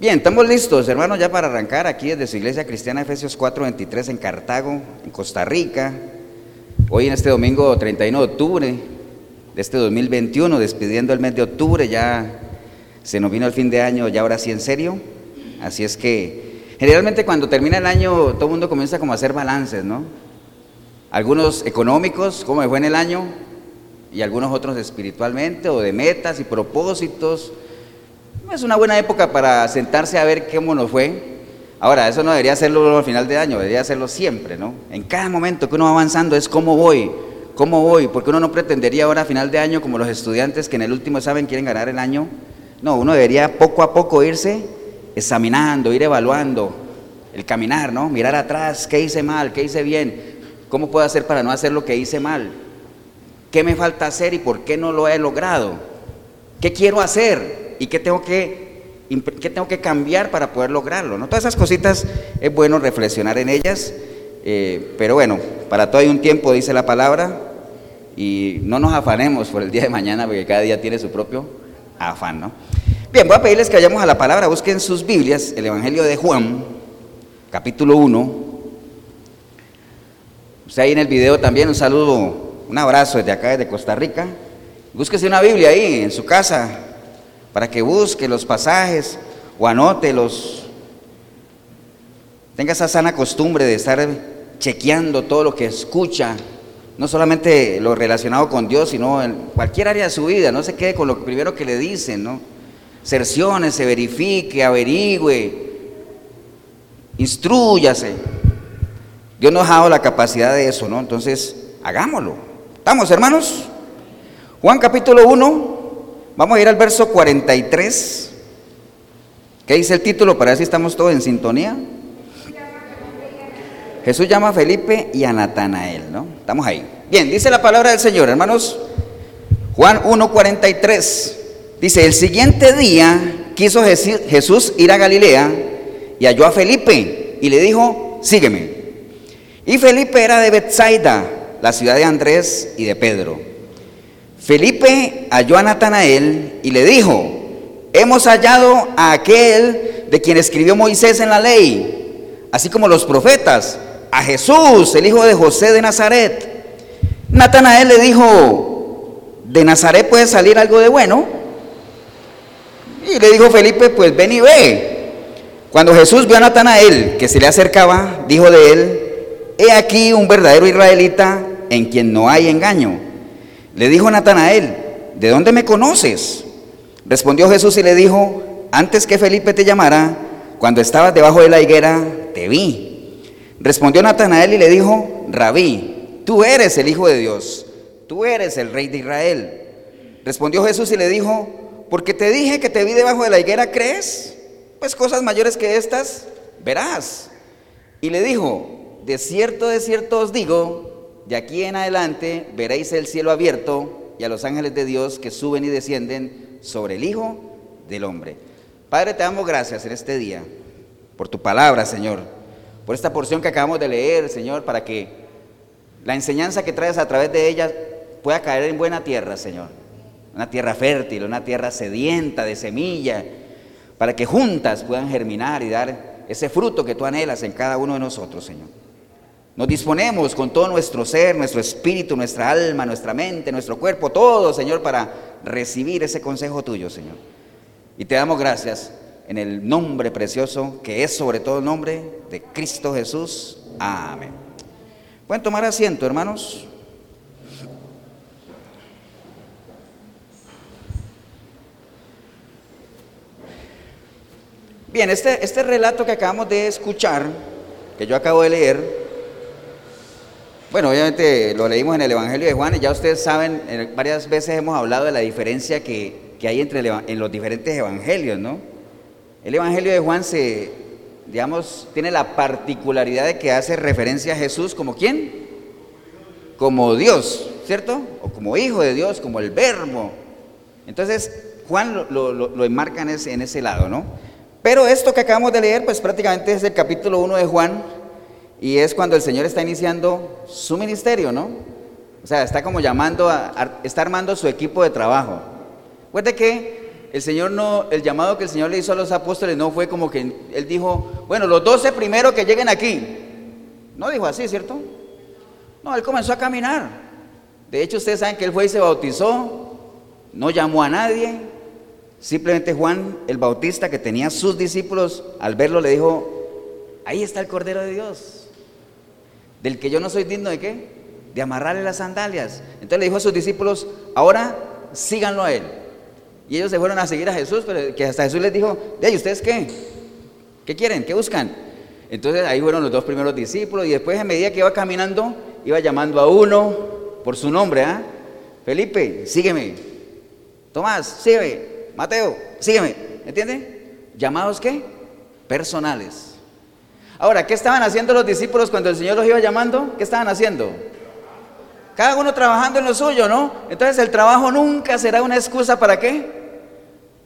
Bien, estamos listos, hermanos, ya para arrancar aquí desde su iglesia cristiana Efesios 4:23 en Cartago, en Costa Rica. Hoy en este domingo 31 de octubre de este 2021, despidiendo el mes de octubre, ya se nos vino el fin de año, ya ahora sí en serio. Así es que generalmente cuando termina el año todo el mundo comienza como a hacer balances, ¿no? Algunos económicos, cómo fue en el año, y algunos otros espiritualmente o de metas y propósitos es una buena época para sentarse a ver cómo nos fue. Ahora, eso no debería hacerlo al final de año, debería hacerlo siempre, ¿no? En cada momento que uno va avanzando es cómo voy, cómo voy, porque uno no pretendería ahora a final de año como los estudiantes que en el último examen quieren ganar el año. No, uno debería poco a poco irse examinando, ir evaluando el caminar, ¿no? Mirar atrás, qué hice mal, qué hice bien, cómo puedo hacer para no hacer lo que hice mal, qué me falta hacer y por qué no lo he logrado, qué quiero hacer, y qué tengo que, qué tengo que cambiar para poder lograrlo. ¿no? Todas esas cositas es bueno reflexionar en ellas, eh, pero bueno, para todo hay un tiempo, dice la palabra, y no nos afanemos por el día de mañana, porque cada día tiene su propio afán. ¿no? Bien, voy a pedirles que vayamos a la palabra, busquen sus Biblias, el Evangelio de Juan, capítulo 1. Usted ahí en el video también, un saludo, un abrazo desde acá, desde Costa Rica. Búsquese una Biblia ahí en su casa, para que busque los pasajes o anote los. Tenga esa sana costumbre de estar chequeando todo lo que escucha, no solamente lo relacionado con Dios, sino en cualquier área de su vida, no se quede con lo primero que le dicen, ¿no? Cercione, se verifique, averigüe, instruyase. Dios nos ha dado la capacidad de eso, ¿no? Entonces, hagámoslo. ¿Estamos, hermanos? Juan capítulo 1, Vamos a ir al verso 43. ¿Qué dice el título para ver si estamos todos en sintonía? Jesús llama a Felipe y a Natanael, ¿no? Estamos ahí. Bien, dice la palabra del Señor, hermanos. Juan 1:43. Dice, el siguiente día quiso Jesús ir a Galilea y halló a Felipe y le dijo, sígueme. Y Felipe era de Bethsaida, la ciudad de Andrés y de Pedro. Felipe halló a Natanael y le dijo, hemos hallado a aquel de quien escribió Moisés en la ley, así como los profetas, a Jesús, el hijo de José de Nazaret. Natanael le dijo, ¿de Nazaret puede salir algo de bueno? Y le dijo Felipe, pues ven y ve. Cuando Jesús vio a Natanael que se le acercaba, dijo de él, he aquí un verdadero israelita en quien no hay engaño. Le dijo Natanael, ¿de dónde me conoces? Respondió Jesús y le dijo, antes que Felipe te llamara, cuando estabas debajo de la higuera, te vi. Respondió Natanael y le dijo, Rabí, tú eres el Hijo de Dios, tú eres el Rey de Israel. Respondió Jesús y le dijo, porque te dije que te vi debajo de la higuera, ¿crees? Pues cosas mayores que estas verás. Y le dijo, de cierto, de cierto os digo, de aquí en adelante veréis el cielo abierto y a los ángeles de Dios que suben y descienden sobre el Hijo del Hombre. Padre, te damos gracias en este día por tu palabra, Señor, por esta porción que acabamos de leer, Señor, para que la enseñanza que traes a través de ella pueda caer en buena tierra, Señor. Una tierra fértil, una tierra sedienta de semilla, para que juntas puedan germinar y dar ese fruto que tú anhelas en cada uno de nosotros, Señor. Nos disponemos con todo nuestro ser, nuestro espíritu, nuestra alma, nuestra mente, nuestro cuerpo, todo, Señor, para recibir ese consejo tuyo, Señor. Y te damos gracias en el nombre precioso que es sobre todo el nombre de Cristo Jesús. Amén. Pueden tomar asiento, hermanos. Bien, este, este relato que acabamos de escuchar, que yo acabo de leer, bueno, obviamente lo leímos en el Evangelio de Juan y ya ustedes saben, eh, varias veces hemos hablado de la diferencia que, hay entre en los diferentes evangelios, ¿no? El Evangelio de Juan se, digamos, tiene la particularidad de que hace referencia a Jesús como quién? Como Dios, ¿cierto? O como hijo de Dios, como el verbo. Entonces, Juan lo, enmarca en ese, en ese lado, ¿no? Pero esto que acabamos de leer, pues prácticamente es el capítulo 1 de Juan, y es cuando el Señor está iniciando su ministerio, ¿no? O sea, está como llamando a, está armando su equipo de trabajo. Recuerde que el Señor no, el llamado que el Señor le hizo a los apóstoles no fue como que Él dijo, bueno, los doce primero que lleguen aquí. No dijo así, ¿cierto? No, Él comenzó a caminar. De hecho, ustedes saben que Él fue y se bautizó, no llamó a nadie. Simplemente Juan el Bautista, que tenía sus discípulos, al verlo le dijo, ahí está el Cordero de Dios, del que yo no soy digno de qué? De amarrarle las sandalias. Entonces le dijo a sus discípulos, ahora síganlo a Él. Y ellos se fueron a seguir a Jesús, pero que hasta Jesús les dijo, de ¿ustedes qué? ¿Qué quieren? ¿Qué buscan? Entonces ahí fueron los dos primeros discípulos y después a medida que iba caminando, iba llamando a uno por su nombre, ¿ah? Felipe, sígueme. Tomás, sígueme. Mateo, sígueme. ¿Entiende? ¿Llamados qué? Personales. Ahora, ¿qué estaban haciendo los discípulos cuando el Señor los iba llamando? ¿Qué estaban haciendo? Cada uno trabajando en lo suyo, ¿no? Entonces el trabajo nunca será una excusa para qué?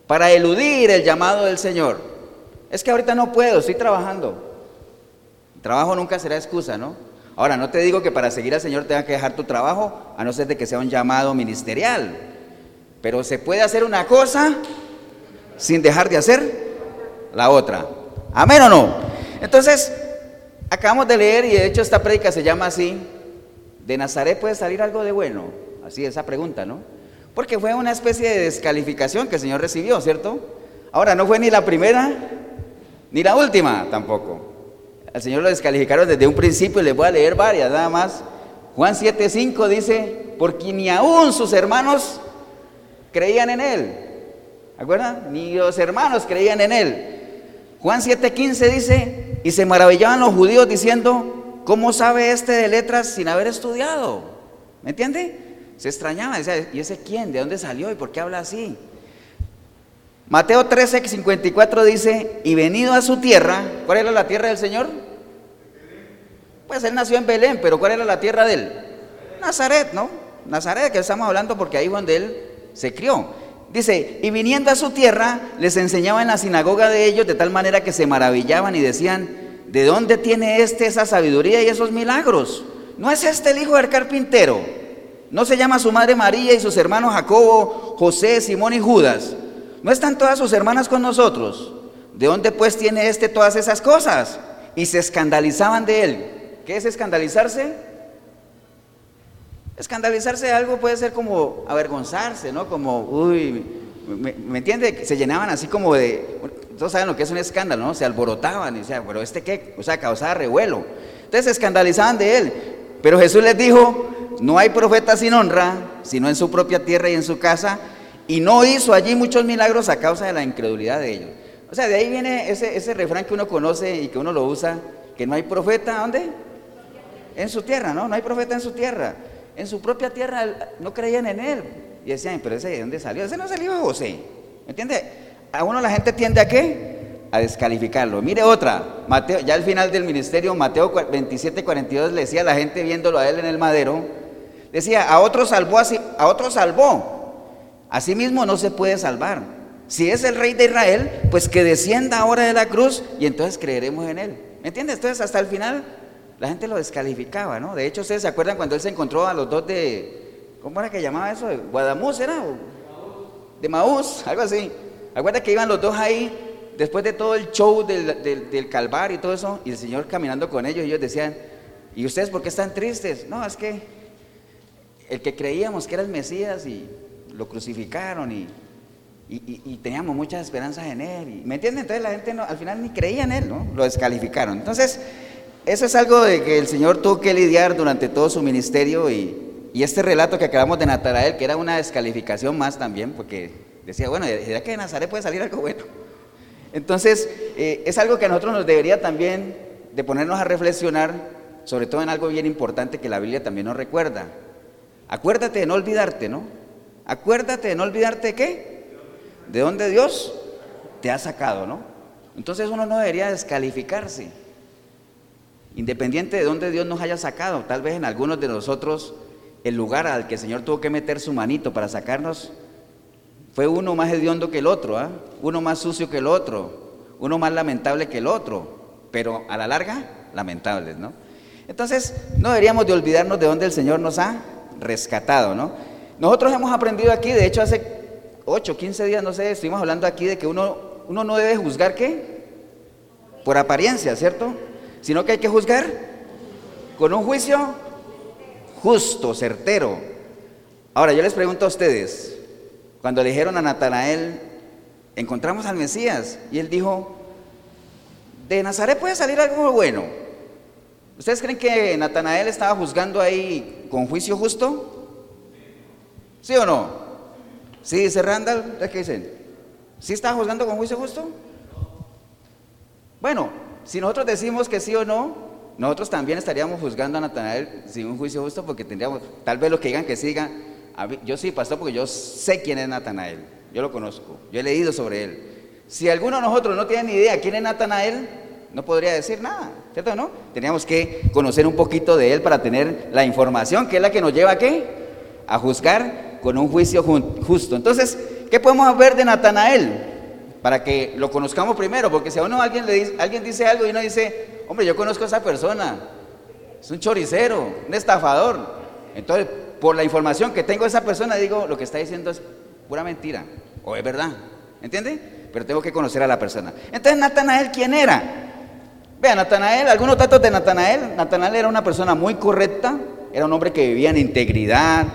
para eludir el llamado del Señor. Es que ahorita no puedo, estoy trabajando. trabajo nunca será excusa, ¿no? Ahora, no te digo que para seguir al Señor tengas que dejar tu trabajo, a no ser de que sea un llamado ministerial. Pero se puede hacer una cosa sin dejar de hacer la otra. ¿Amén o no? Entonces, acabamos de leer y de hecho esta prédica se llama así, ¿de Nazaret puede salir algo de bueno? Así esa pregunta, ¿no? Porque fue una especie de descalificación que el Señor recibió, ¿cierto? Ahora, no fue ni la primera ni la última tampoco. Al Señor lo descalificaron desde un principio y les voy a leer varias nada más. Juan 7:5 dice, porque ni aún sus hermanos creían en Él. ¿Acuerdan? Ni los hermanos creían en Él. Juan 7:15 dice, y se maravillaban los judíos diciendo, ¿cómo sabe este de letras sin haber estudiado? ¿Me entiende? Se extrañaba, decía, ¿y ese quién? ¿De dónde salió? ¿Y por qué habla así? Mateo 13, 54 dice, y venido a su tierra, ¿cuál era la tierra del Señor? Pues él nació en Belén, pero ¿cuál era la tierra de él? Nazaret, ¿no? Nazaret, que estamos hablando porque ahí donde él se crió. Dice, y viniendo a su tierra, les enseñaba en la sinagoga de ellos de tal manera que se maravillaban y decían, ¿de dónde tiene este esa sabiduría y esos milagros? ¿No es este el hijo del carpintero? ¿No se llama su madre María y sus hermanos Jacobo, José, Simón y Judas? ¿No están todas sus hermanas con nosotros? ¿De dónde pues tiene este todas esas cosas? Y se escandalizaban de él. ¿Qué es escandalizarse? Escandalizarse de algo puede ser como avergonzarse, ¿no? Como, uy, ¿me, entiende? Se llenaban así como de, todos saben lo que es un escándalo, ¿no? Se alborotaban y decían, pero este qué, o sea, causaba revuelo. Entonces se escandalizaban de él. Pero Jesús les dijo, no hay profeta sin honra, sino en su propia tierra y en su casa, y no hizo allí muchos milagros a causa de la incredulidad de ellos. O sea, de ahí viene ese, ese refrán que uno conoce y que uno lo usa, que no hay profeta, ¿dónde? En su tierra, ¿no? No hay profeta en su tierra. En su propia tierra no creían en él. Y decían, pero ese de dónde salió? Ese no salió a José. ¿Me entiende? A uno la gente tiende a qué? A descalificarlo. Mire otra, Mateo, ya al final del ministerio, Mateo 27, 42 le decía a la gente viéndolo a él en el madero, Decía, a otro salvó, así, a otro salvó. Asimismo no se puede salvar. Si es el rey de Israel, pues que descienda ahora de la cruz y entonces creeremos en él. ¿Me entiendes? Entonces hasta el final la gente lo descalificaba, ¿no? De hecho, ustedes se acuerdan cuando él se encontró a los dos de, ¿cómo era que llamaba eso? ¿De Guadamuz era? De Maús, algo así. Acuerda que iban los dos ahí después de todo el show del, del, Calvario y todo eso, y el Señor caminando con ellos, y ellos decían, ¿y ustedes por qué están tristes? No, es que el que creíamos que era el Mesías y lo crucificaron y, teníamos muchas esperanzas en él. ¿Me entienden? Entonces la gente al final ni creía en él, ¿no? Lo descalificaron. Entonces, eso es algo de que el Señor tuvo que lidiar durante todo su ministerio y, este relato que acabamos de Natarael, que era una descalificación más también, porque decía, bueno, ¿será que de Nazaret puede salir algo bueno? Entonces, eh, es algo que a nosotros nos debería también de ponernos a reflexionar, sobre todo en algo bien importante que la Biblia también nos recuerda. Acuérdate de no olvidarte, ¿no? Acuérdate de no olvidarte de qué? De dónde Dios te ha sacado, ¿no? Entonces uno no debería descalificarse. Independiente de dónde Dios nos haya sacado, tal vez en algunos de nosotros el lugar al que el Señor tuvo que meter su manito para sacarnos fue uno más hediondo que el otro, ¿ah? uno más sucio que el otro, uno más lamentable que el otro, pero a la larga, lamentables, ¿no? Entonces, no deberíamos de olvidarnos de dónde el Señor nos ha rescatado, ¿no? Nosotros hemos aprendido aquí, de hecho hace 8, 15 días, no sé, estuvimos hablando aquí de que uno, uno no debe juzgar qué? Por apariencia, ¿cierto? Sino que hay que juzgar con un juicio justo, certero. Ahora, yo les pregunto a ustedes, cuando le dijeron a Natanael, encontramos al Mesías, y él dijo, de Nazaret puede salir algo bueno. ¿Ustedes creen que Natanael estaba juzgando ahí con juicio justo? ¿Sí o no? Sí, dice Randall, ¿qué dicen? ¿Sí estaba juzgando con juicio justo? Bueno, si nosotros decimos que sí o no, nosotros también estaríamos juzgando a Natanael sin un juicio justo porque tendríamos, tal vez lo que digan que siga, yo sí, pastor, porque yo sé quién es Natanael, yo lo conozco, yo he leído sobre él. Si alguno de nosotros no tiene ni idea quién es Natanael, no podría decir nada, ¿cierto o no? Teníamos que conocer un poquito de él para tener la información, que es la que nos lleva a qué? A juzgar con un juicio justo. Entonces, ¿qué podemos ver de Natanael? Para que lo conozcamos primero, porque si a uno alguien, le dice, alguien dice algo y uno dice, hombre, yo conozco a esa persona, es un choricero, un estafador. Entonces, por la información que tengo de esa persona, digo, lo que está diciendo es pura mentira, o es verdad, ¿entiende? Pero tengo que conocer a la persona. Entonces, Natanael, ¿quién era? Vean, Natanael, algunos datos de Natanael. Natanael era una persona muy correcta, era un hombre que vivía en integridad,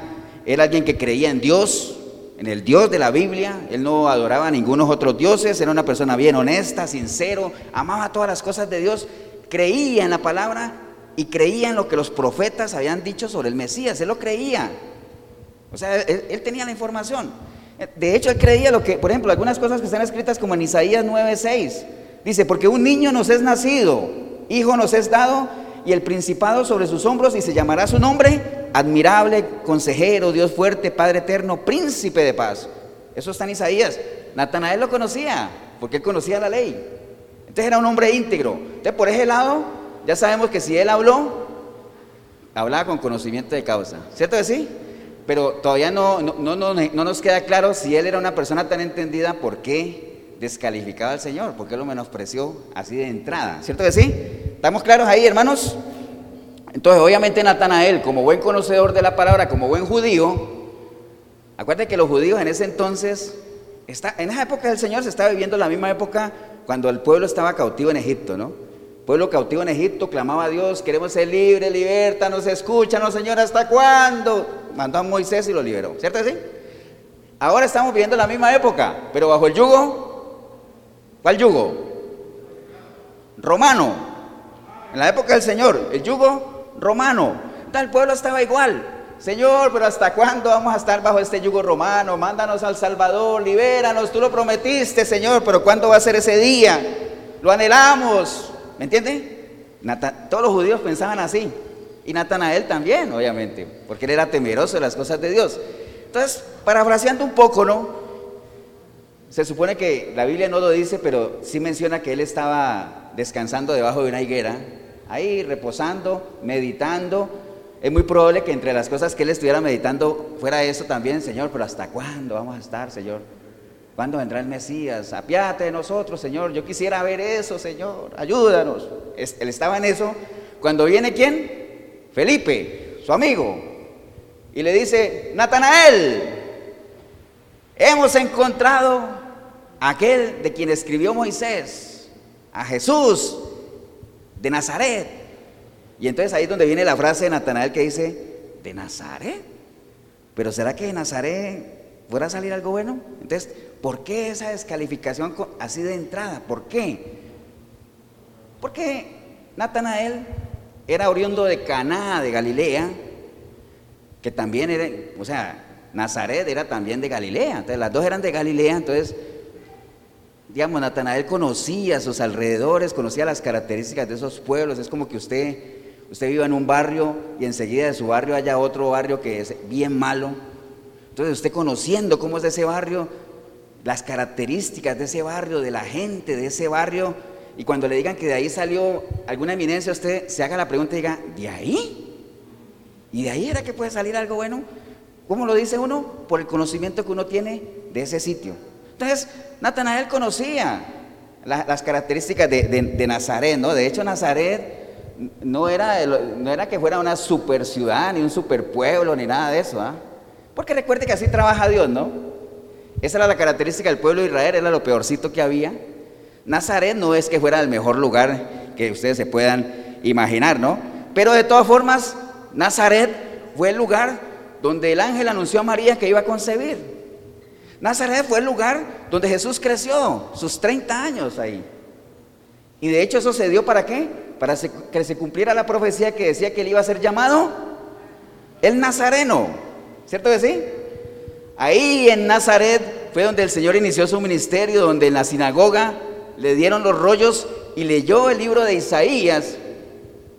era alguien que creía en Dios, en el Dios de la Biblia. Él no adoraba a ningunos otros dioses, era una persona bien honesta, sincero, amaba todas las cosas de Dios, creía en la palabra y creía en lo que los profetas habían dicho sobre el Mesías. Él lo creía. O sea, él, él tenía la información. De hecho, él creía lo que, por ejemplo, algunas cosas que están escritas como en Isaías 9:6. Dice, porque un niño nos es nacido, hijo nos es dado, y el principado sobre sus hombros, y se llamará su nombre, admirable, consejero, Dios fuerte, Padre eterno, príncipe de paz. Eso está en Isaías. Natanael lo conocía, porque él conocía la ley. Entonces era un hombre íntegro. Entonces por ese lado, ya sabemos que si él habló, hablaba con conocimiento de causa. ¿Cierto que sí? Pero todavía no, no, no, no nos queda claro si él era una persona tan entendida, ¿por qué? descalificaba al Señor, porque lo menospreció así de entrada. ¿Cierto que sí? ¿Estamos claros ahí, hermanos? Entonces, obviamente Natanael, como buen conocedor de la palabra, como buen judío, acuérdate que los judíos en ese entonces, está, en esa época del Señor se estaba viviendo la misma época cuando el pueblo estaba cautivo en Egipto, ¿no? pueblo cautivo en Egipto clamaba a Dios, queremos ser libres, libertanos, escúchanos, Señor, ¿hasta cuándo? Mandó a Moisés y lo liberó, ¿cierto que sí? Ahora estamos viviendo la misma época, pero bajo el yugo ¿Cuál yugo? Romano. En la época del Señor, el yugo romano. El pueblo estaba igual. Señor, pero ¿hasta cuándo vamos a estar bajo este yugo romano? Mándanos al Salvador, libéranos, tú lo prometiste, Señor, pero ¿cuándo va a ser ese día? Lo anhelamos. ¿Me entiende? Todos los judíos pensaban así. Y Natanael también, obviamente, porque él era temeroso de las cosas de Dios. Entonces, parafraseando un poco, ¿no? Se supone que la Biblia no lo dice, pero sí menciona que él estaba descansando debajo de una higuera, ahí reposando, meditando. Es muy probable que entre las cosas que él estuviera meditando fuera eso también, Señor, pero ¿hasta cuándo vamos a estar, Señor? ¿Cuándo vendrá el Mesías? Apiate de nosotros, Señor. Yo quisiera ver eso, Señor. Ayúdanos. Él estaba en eso. Cuando viene quién? Felipe, su amigo. Y le dice, Natanael, hemos encontrado aquel de quien escribió Moisés, a Jesús de Nazaret. Y entonces ahí es donde viene la frase de Natanael que dice, ¿de Nazaret? Pero ¿será que de Nazaret podrá salir algo bueno? Entonces, ¿por qué esa descalificación así de entrada? ¿Por qué? Porque Natanael era oriundo de Caná, de Galilea, que también era, o sea, Nazaret era también de Galilea, entonces las dos eran de Galilea, entonces digamos, Natanael conocía sus alrededores, conocía las características de esos pueblos. Es como que usted, usted viva en un barrio y enseguida de su barrio haya otro barrio que es bien malo. Entonces usted conociendo cómo es ese barrio, las características de ese barrio, de la gente de ese barrio, y cuando le digan que de ahí salió alguna eminencia, usted se haga la pregunta y diga, ¿de ahí? ¿Y de ahí era que puede salir algo bueno? ¿Cómo lo dice uno? Por el conocimiento que uno tiene de ese sitio. Entonces, Natanael conocía las características de, Nazaret, ¿no? De hecho, Nazaret no era, no era que fuera una super ciudad, ni un super pueblo, ni nada de eso, ¿ah? Porque recuerde que así trabaja Dios, ¿no? Esa era la característica del pueblo de Israel, era lo peorcito que había. Nazaret no es que fuera el mejor lugar que ustedes se puedan imaginar, ¿no? Pero de todas formas, Nazaret fue el lugar donde el ángel anunció a María que iba a concebir. Nazaret fue el lugar donde Jesús creció, sus 30 años ahí. Y de hecho eso se dio para qué? Para que se cumpliera la profecía que decía que él iba a ser llamado el Nazareno. ¿Cierto que sí? Ahí en Nazaret fue donde el Señor inició su ministerio, donde en la sinagoga le dieron los rollos y leyó el libro de Isaías.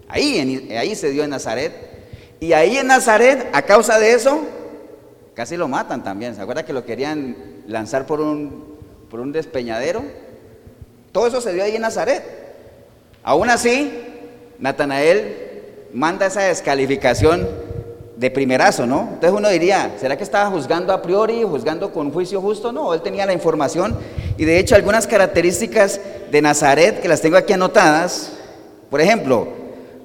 Ahí, ahí se dio en Nazaret. Y ahí en Nazaret, a causa de eso, casi lo matan también. ¿Se acuerda que lo querían lanzar por un, por un despeñadero? Todo eso se dio ahí en Nazaret. Aún así, Natanael manda esa descalificación de primerazo, ¿no? Entonces uno diría, ¿será que estaba juzgando a priori, juzgando con juicio justo? No, él tenía la información y de hecho algunas características de Nazaret que las tengo aquí anotadas. Por ejemplo,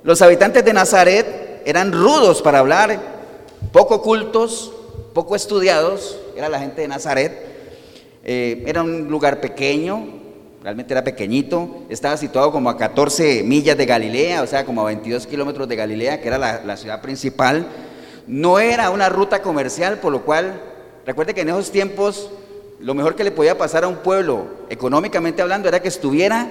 los habitantes de Nazaret eran rudos para hablar, poco cultos, poco estudiados, era la gente de Nazaret. Eh, era un lugar pequeño, realmente era pequeñito, estaba situado como a 14 millas de Galilea, o sea, como a 22 kilómetros de Galilea, que era la ciudad principal. No era una ruta comercial, por lo cual, recuerde que en esos tiempos lo mejor que le podía pasar a un pueblo, económicamente hablando, era que estuviera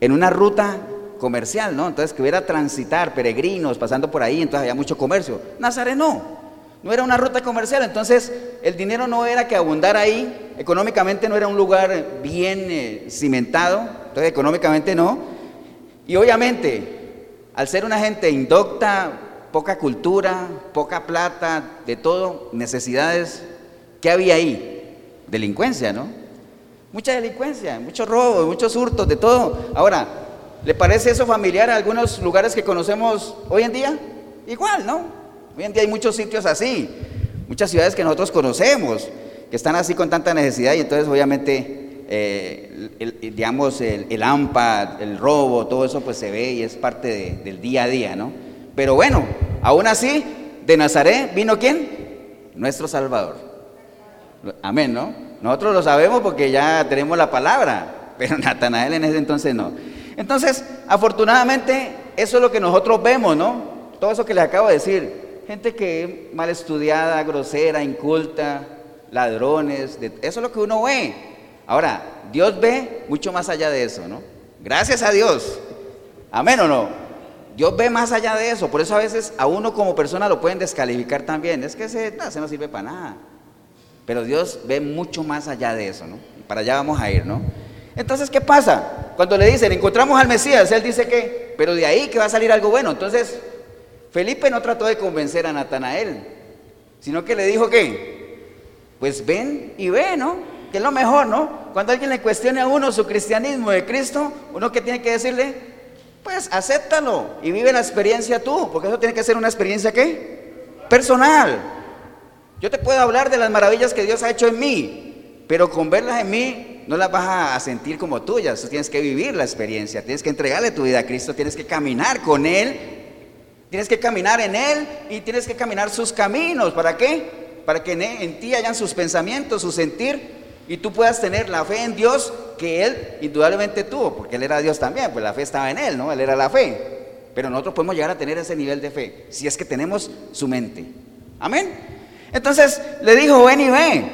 en una ruta comercial, ¿no? Entonces que hubiera transitar peregrinos pasando por ahí, entonces había mucho comercio. Nazaret no, no era una ruta comercial, entonces el dinero no era que abundara ahí, económicamente no era un lugar bien eh, cimentado, entonces económicamente no. Y obviamente, al ser una gente indocta, poca cultura, poca plata, de todo, necesidades, ¿qué había ahí? Delincuencia, ¿no? Mucha delincuencia, muchos robos, muchos hurtos, de todo. Ahora, ¿le parece eso familiar a algunos lugares que conocemos hoy en día? Igual, ¿no? Hoy en día hay muchos sitios así, muchas ciudades que nosotros conocemos, que están así con tanta necesidad y entonces obviamente, eh, digamos, el, AMPA, el robo, todo eso pues se ve y es parte del día a día, ¿no? Pero bueno, aún así, de Nazaret vino quién? Nuestro Salvador. Amén, ¿no? Nosotros lo sabemos porque ya tenemos la palabra, pero Natanael en ese entonces no. Entonces, afortunadamente, eso es lo que nosotros vemos, ¿no? Todo eso que les acabo de decir. Gente que mal estudiada, grosera, inculta, ladrones, eso es lo que uno ve. Ahora, Dios ve mucho más allá de eso, ¿no? Gracias a Dios. Amén o no. Dios ve más allá de eso, por eso a veces a uno como persona lo pueden descalificar también. Es que ese, no, sirve para nada. Pero Dios ve mucho más allá de eso, ¿no? Para allá vamos a ir, ¿no? Entonces, ¿qué pasa? Cuando le dicen, encontramos al Mesías, él dice que, pero de ahí que va a salir algo bueno. Entonces, Felipe no trató de convencer a Natanael, sino que le dijo que, pues ven y ve, ¿no? Que es lo mejor, ¿no? Cuando alguien le cuestione a uno su cristianismo de Cristo, uno que tiene que decirle, pues acéptalo y vive la experiencia tú, porque eso tiene que ser una experiencia ¿qué? Personal. Yo te puedo hablar de las maravillas que Dios ha hecho en mí, pero con verlas en mí no las vas a sentir como tuyas. Tú tienes que vivir la experiencia, tienes que entregarle tu vida a Cristo, tienes que caminar con Él, tienes que caminar en Él y tienes que caminar sus caminos. ¿Para qué? Para que en, ti hayan sus pensamientos, su sentir y tú puedas tener la fe en Dios que Él indudablemente tuvo, porque Él era Dios también, pues la fe estaba en Él, ¿no? Él era la fe. Pero nosotros podemos llegar a tener ese nivel de fe, si es que tenemos su mente. Amén. Entonces le dijo, ven y ve.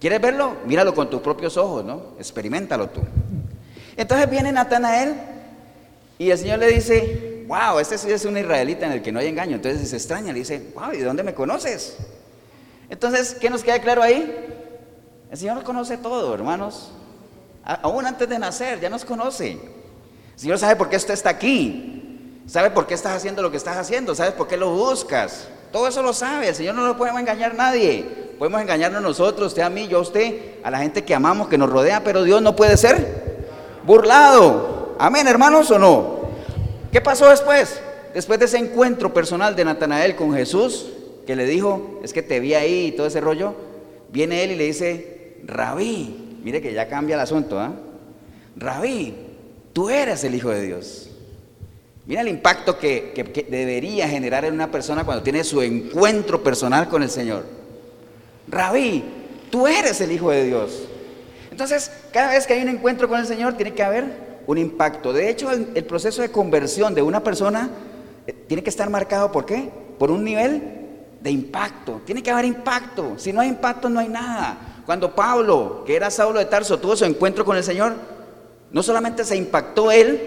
¿Quieres verlo? Míralo con tus propios ojos, ¿no? Experimentalo tú. Entonces viene Natanael y el Señor le dice, wow, este sí es un israelita en el que no hay engaño. Entonces se extraña, le dice, wow, ¿y de dónde me conoces? Entonces, ¿qué nos queda claro ahí? El Señor nos conoce todo, hermanos. Aún antes de nacer, ya nos conoce. El Señor sabe por qué usted está aquí. Sabe por qué estás haciendo lo que estás haciendo. Sabe por qué lo buscas. Todo eso lo sabe. El Señor no lo puede engañar nadie. Podemos engañarnos nosotros, usted a mí, yo a usted, a la gente que amamos, que nos rodea, pero Dios no puede ser burlado. Amén, hermanos, o no. ¿Qué pasó después? Después de ese encuentro personal de Natanael con Jesús, que le dijo, es que te vi ahí y todo ese rollo, viene él y le dice, Rabí, mire que ya cambia el asunto, ¿ah? Rabí, tú eres el Hijo de Dios. Mira el impacto que, que, debería generar en una persona cuando tiene su encuentro personal con el Señor. Rabí, tú eres el Hijo de Dios. Entonces, cada vez que hay un encuentro con el Señor, tiene que haber un impacto. De hecho, el, proceso de conversión de una persona eh, tiene que estar marcado por qué? Por un nivel de impacto. Tiene que haber impacto. Si no hay impacto, no hay nada. Cuando Pablo, que era Saulo de Tarso, tuvo su encuentro con el Señor, no solamente se impactó él,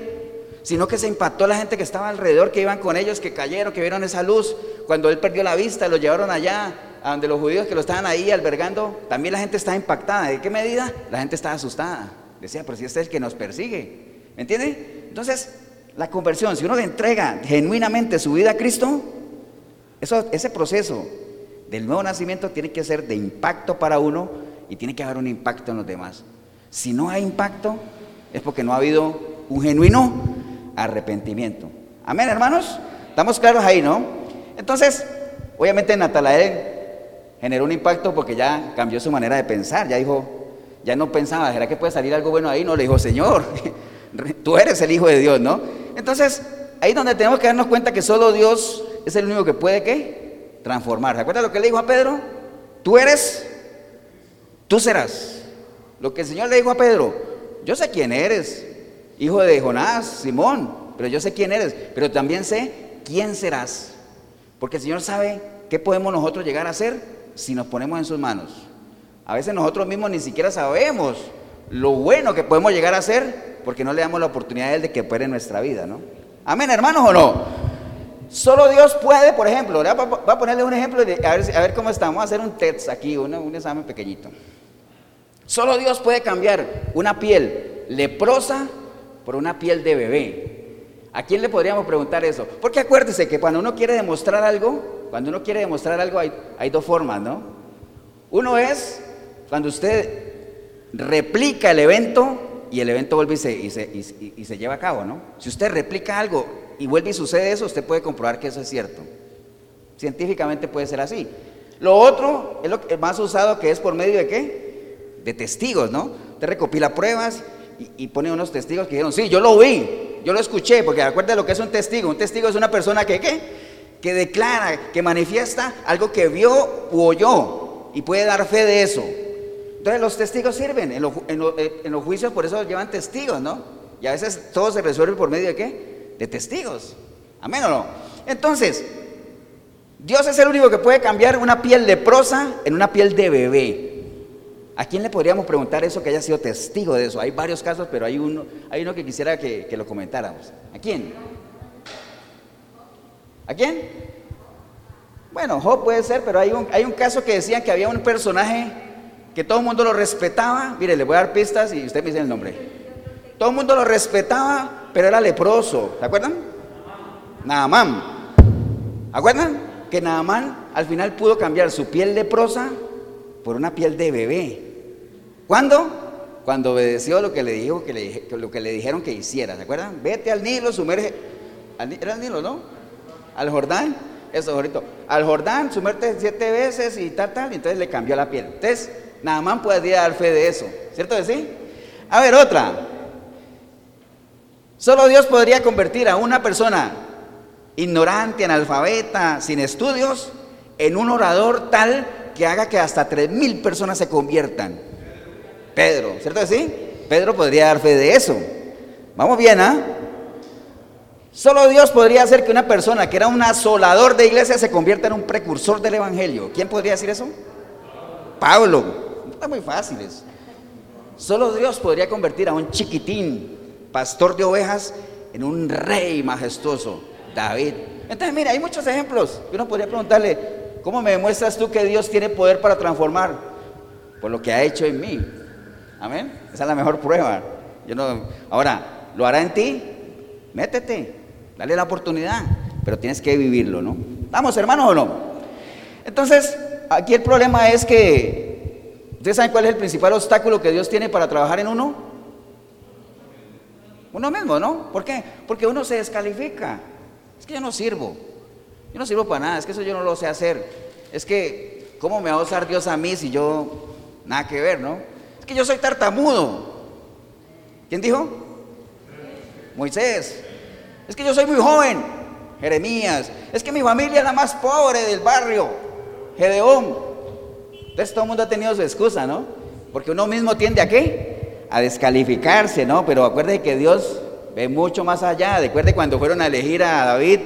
sino que se impactó la gente que estaba alrededor, que iban con ellos, que cayeron, que vieron esa luz. Cuando él perdió la vista, lo llevaron allá, a donde los judíos que lo estaban ahí albergando, también la gente estaba impactada. ¿De qué medida? La gente estaba asustada. Decía, pero si este es el que nos persigue. ¿Me entiende? Entonces, la conversión, si uno le entrega genuinamente su vida a Cristo, eso, ese proceso del nuevo nacimiento tiene que ser de impacto para uno y tiene que haber un impacto en los demás. Si no hay impacto, es porque no ha habido un genuino arrepentimiento. Amén, hermanos. Estamos claros ahí, ¿no? Entonces, obviamente Natalael generó un impacto porque ya cambió su manera de pensar, ya dijo, ya no pensaba, ¿será que puede salir algo bueno ahí? No, le dijo, Señor, tú eres el Hijo de Dios, ¿no? Entonces, ahí es donde tenemos que darnos cuenta que solo Dios es el único que puede, ¿qué? Transformar. ¿Se acuerda lo que le dijo a Pedro? Tú eres, tú serás. Lo que el Señor le dijo a Pedro, yo sé quién eres, hijo de Jonás, Simón, pero yo sé quién eres, pero también sé quién serás. Porque el Señor sabe qué podemos nosotros llegar a hacer si nos ponemos en sus manos. A veces nosotros mismos ni siquiera sabemos lo bueno que podemos llegar a hacer porque no le damos la oportunidad a Él de que opere nuestra vida, ¿no? Amén, hermanos, o no. Solo Dios puede, por ejemplo, voy a ponerle un ejemplo de, a, ver, cómo estamos. Vamos a hacer un test aquí, un examen pequeñito. Solo Dios puede cambiar una piel leprosa por una piel de bebé. ¿A quién le podríamos preguntar eso? Porque acuérdese que cuando uno quiere demostrar algo, cuando uno quiere demostrar algo hay dos formas, ¿no? Uno es cuando usted replica el evento y el evento vuelve y se, y se, y se lleva a cabo, ¿no? Si usted replica algo y vuelve y sucede eso, usted puede comprobar que eso es cierto. Científicamente puede ser así. Lo otro es lo más usado que es por medio de qué? De testigos, ¿no? Usted recopila pruebas y, pone unos testigos que dijeron, sí, yo lo vi, yo lo escuché, porque acuérdate lo que es un testigo. Un testigo es una persona que, ¿qué? Que declara, que manifiesta algo que vio u oyó y puede dar fe de eso. Entonces los testigos sirven, en, eh, los juicios por eso llevan testigos, ¿no? Y a veces todo se resuelve por medio de qué? De testigos. Amén o no. Entonces, Dios es el único que puede cambiar una piel de prosa en una piel de bebé. ¿A quién le podríamos preguntar eso que haya sido testigo de eso? Hay varios casos, pero hay uno, hay uno que quisiera que, lo comentáramos. ¿A quién? ¿A quién? Bueno, Job puede ser, pero hay un, hay un caso que decían que había un personaje que todo el mundo lo respetaba. Mire, le voy a dar pistas y usted me dice el nombre. Todo el mundo lo respetaba, pero era leproso. ¿Se acuerdan? Naamán. ¿Acuerdan? Que Naamán al final pudo cambiar su piel leprosa por una piel de bebé. ¿Cuándo? Cuando obedeció lo que le, dijo, lo que le dijeron que hiciera. ¿Se acuerdan? Vete al Nilo, sumerge. era el Nilo, ¿no? Al Jordán. Eso, ahorita. Al Jordán, sumerte siete veces y tal, tal. Y entonces le cambió la piel. Entonces, nada más podría dar fe de eso. ¿Cierto que sí? A ver, otra. Solo Dios podría convertir a una persona ignorante, analfabeta, sin estudios, en un orador tal que haga que hasta tres mil personas se conviertan. Pedro, ¿cierto que sí? Pedro podría dar fe de eso. Vamos bien, ¿ah? Solo Dios podría hacer que una persona que era un asolador de iglesia se convierta en un precursor del evangelio. ¿Quién podría decir eso? Pablo. Muy fácil eso. Solo Dios podría convertir a un chiquitín, pastor de ovejas, en un rey majestuoso, David. Entonces, mira, hay muchos ejemplos. Uno podría preguntarle, ¿Cómo me demuestras tú que Dios tiene poder para transformar? Por lo que ha hecho en mí. Amén. Esa es la mejor prueba. Yo no, ahora, ¿lo hará en ti? Métete, dale la oportunidad, pero tienes que vivirlo, ¿no? Vamos, hermanos, o no. Entonces, aquí el problema es que, ¿ustedes saben cuál es el principal obstáculo que Dios tiene para trabajar en uno? Uno mismo, ¿no? ¿Por qué? Porque uno se descalifica. Es que yo no sirvo. Yo no sirvo para nada, es que eso yo no lo sé hacer. Es que, ¿cómo me va a usar Dios a mí si yo nada que ver, no? Es que yo soy tartamudo. ¿Quién dijo? Moisés. Es que yo soy muy joven. Jeremías. Es que mi familia es la más pobre del barrio. Gedeón. Entonces todo el mundo ha tenido su excusa, ¿no? Porque uno mismo tiende a qué? A descalificarse, ¿no? Pero acuérdese que Dios ve mucho más allá. Recuerde cuando fueron a elegir a David,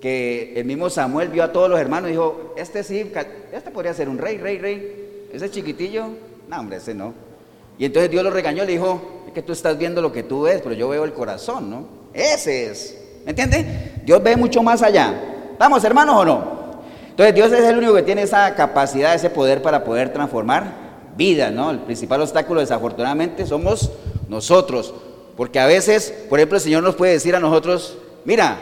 que el mismo Samuel vio a todos los hermanos y dijo, este sí, este podría ser un rey, rey, rey. Ese chiquitillo, no, hombre, ese no. Y entonces Dios lo regañó, le dijo, es que tú estás viendo lo que tú ves, pero yo veo el corazón, ¿no? Ese es. ¿Me entiende? Dios ve mucho más allá. ¿Estamos hermanos o no? Entonces Dios es el único que tiene esa capacidad, ese poder para poder transformar vidas, ¿no? El principal obstáculo desafortunadamente somos nosotros. Porque a veces, por ejemplo, el Señor nos puede decir a nosotros, mira,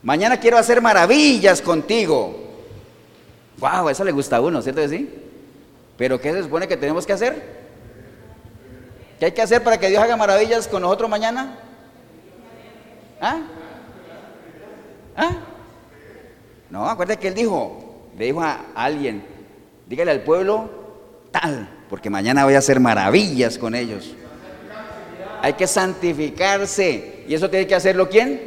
mañana quiero hacer maravillas contigo. Wow, eso le gusta a uno, ¿cierto sí? Pero ¿qué se supone que tenemos que hacer? ¿Qué hay que hacer para que Dios haga maravillas con nosotros mañana? ¿Ah? ¿Ah? No, acuérdate que él dijo, le dijo a alguien, dígale al pueblo tal, porque mañana voy a hacer maravillas con ellos. Hay que santificarse. ¿Y eso tiene que hacerlo quién?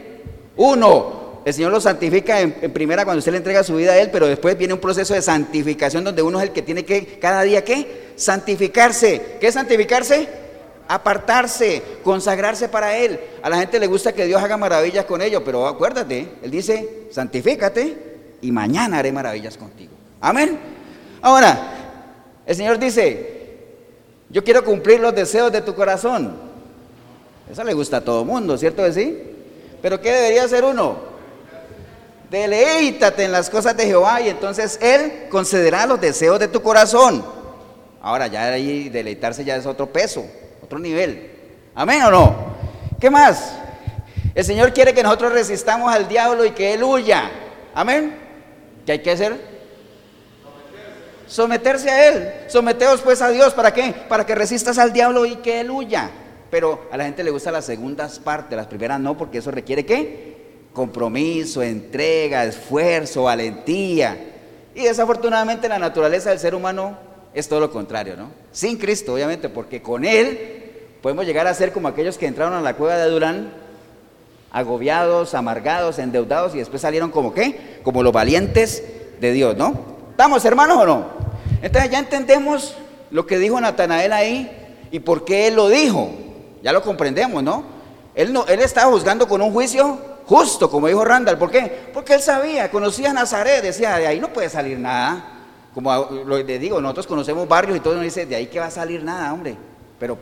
Uno. El Señor lo santifica en, primera cuando usted le entrega su vida a Él, pero después viene un proceso de santificación donde uno es el que tiene que cada día qué? Santificarse. ¿Qué es santificarse? Apartarse, consagrarse para Él. A la gente le gusta que Dios haga maravillas con ellos, pero acuérdate, Él dice, santifícate y mañana haré maravillas contigo. Amén. Ahora, el Señor dice, yo quiero cumplir los deseos de tu corazón. Eso le gusta a todo el mundo, ¿cierto que sí? Pero ¿qué debería hacer uno? Deleítate en las cosas de Jehová y entonces Él concederá los deseos de tu corazón. Ahora ya ahí deleitarse ya es otro peso, otro nivel. ¿Amén o no? ¿Qué más? El Señor quiere que nosotros resistamos al diablo y que Él huya. Amén. ¿Qué hay que hacer? Someterse a Él. Someteos pues a Dios. ¿Para qué? Para que resistas al diablo y que Él huya. Pero a la gente le gustan las segundas partes, las primeras no, porque eso requiere qué? Compromiso, entrega, esfuerzo, valentía. Y desafortunadamente la naturaleza del ser humano es todo lo contrario, ¿no? Sin Cristo, obviamente, porque con Él podemos llegar a ser como aquellos que entraron a la cueva de Durán, agobiados, amargados, endeudados y después salieron como qué? Como los valientes de Dios, ¿no? ¿Estamos hermanos o no? Entonces ya entendemos lo que dijo Natanael ahí y por qué él lo dijo. Ya lo comprendemos, ¿no? Él, no, él estaba juzgando con un juicio justo, como dijo Randall. ¿Por qué? Porque él sabía, conocía a Nazaret, decía, de ahí no puede salir nada. Como le digo, nosotros conocemos barrios y todo nos dice, de ahí que va a salir nada, hombre. Pero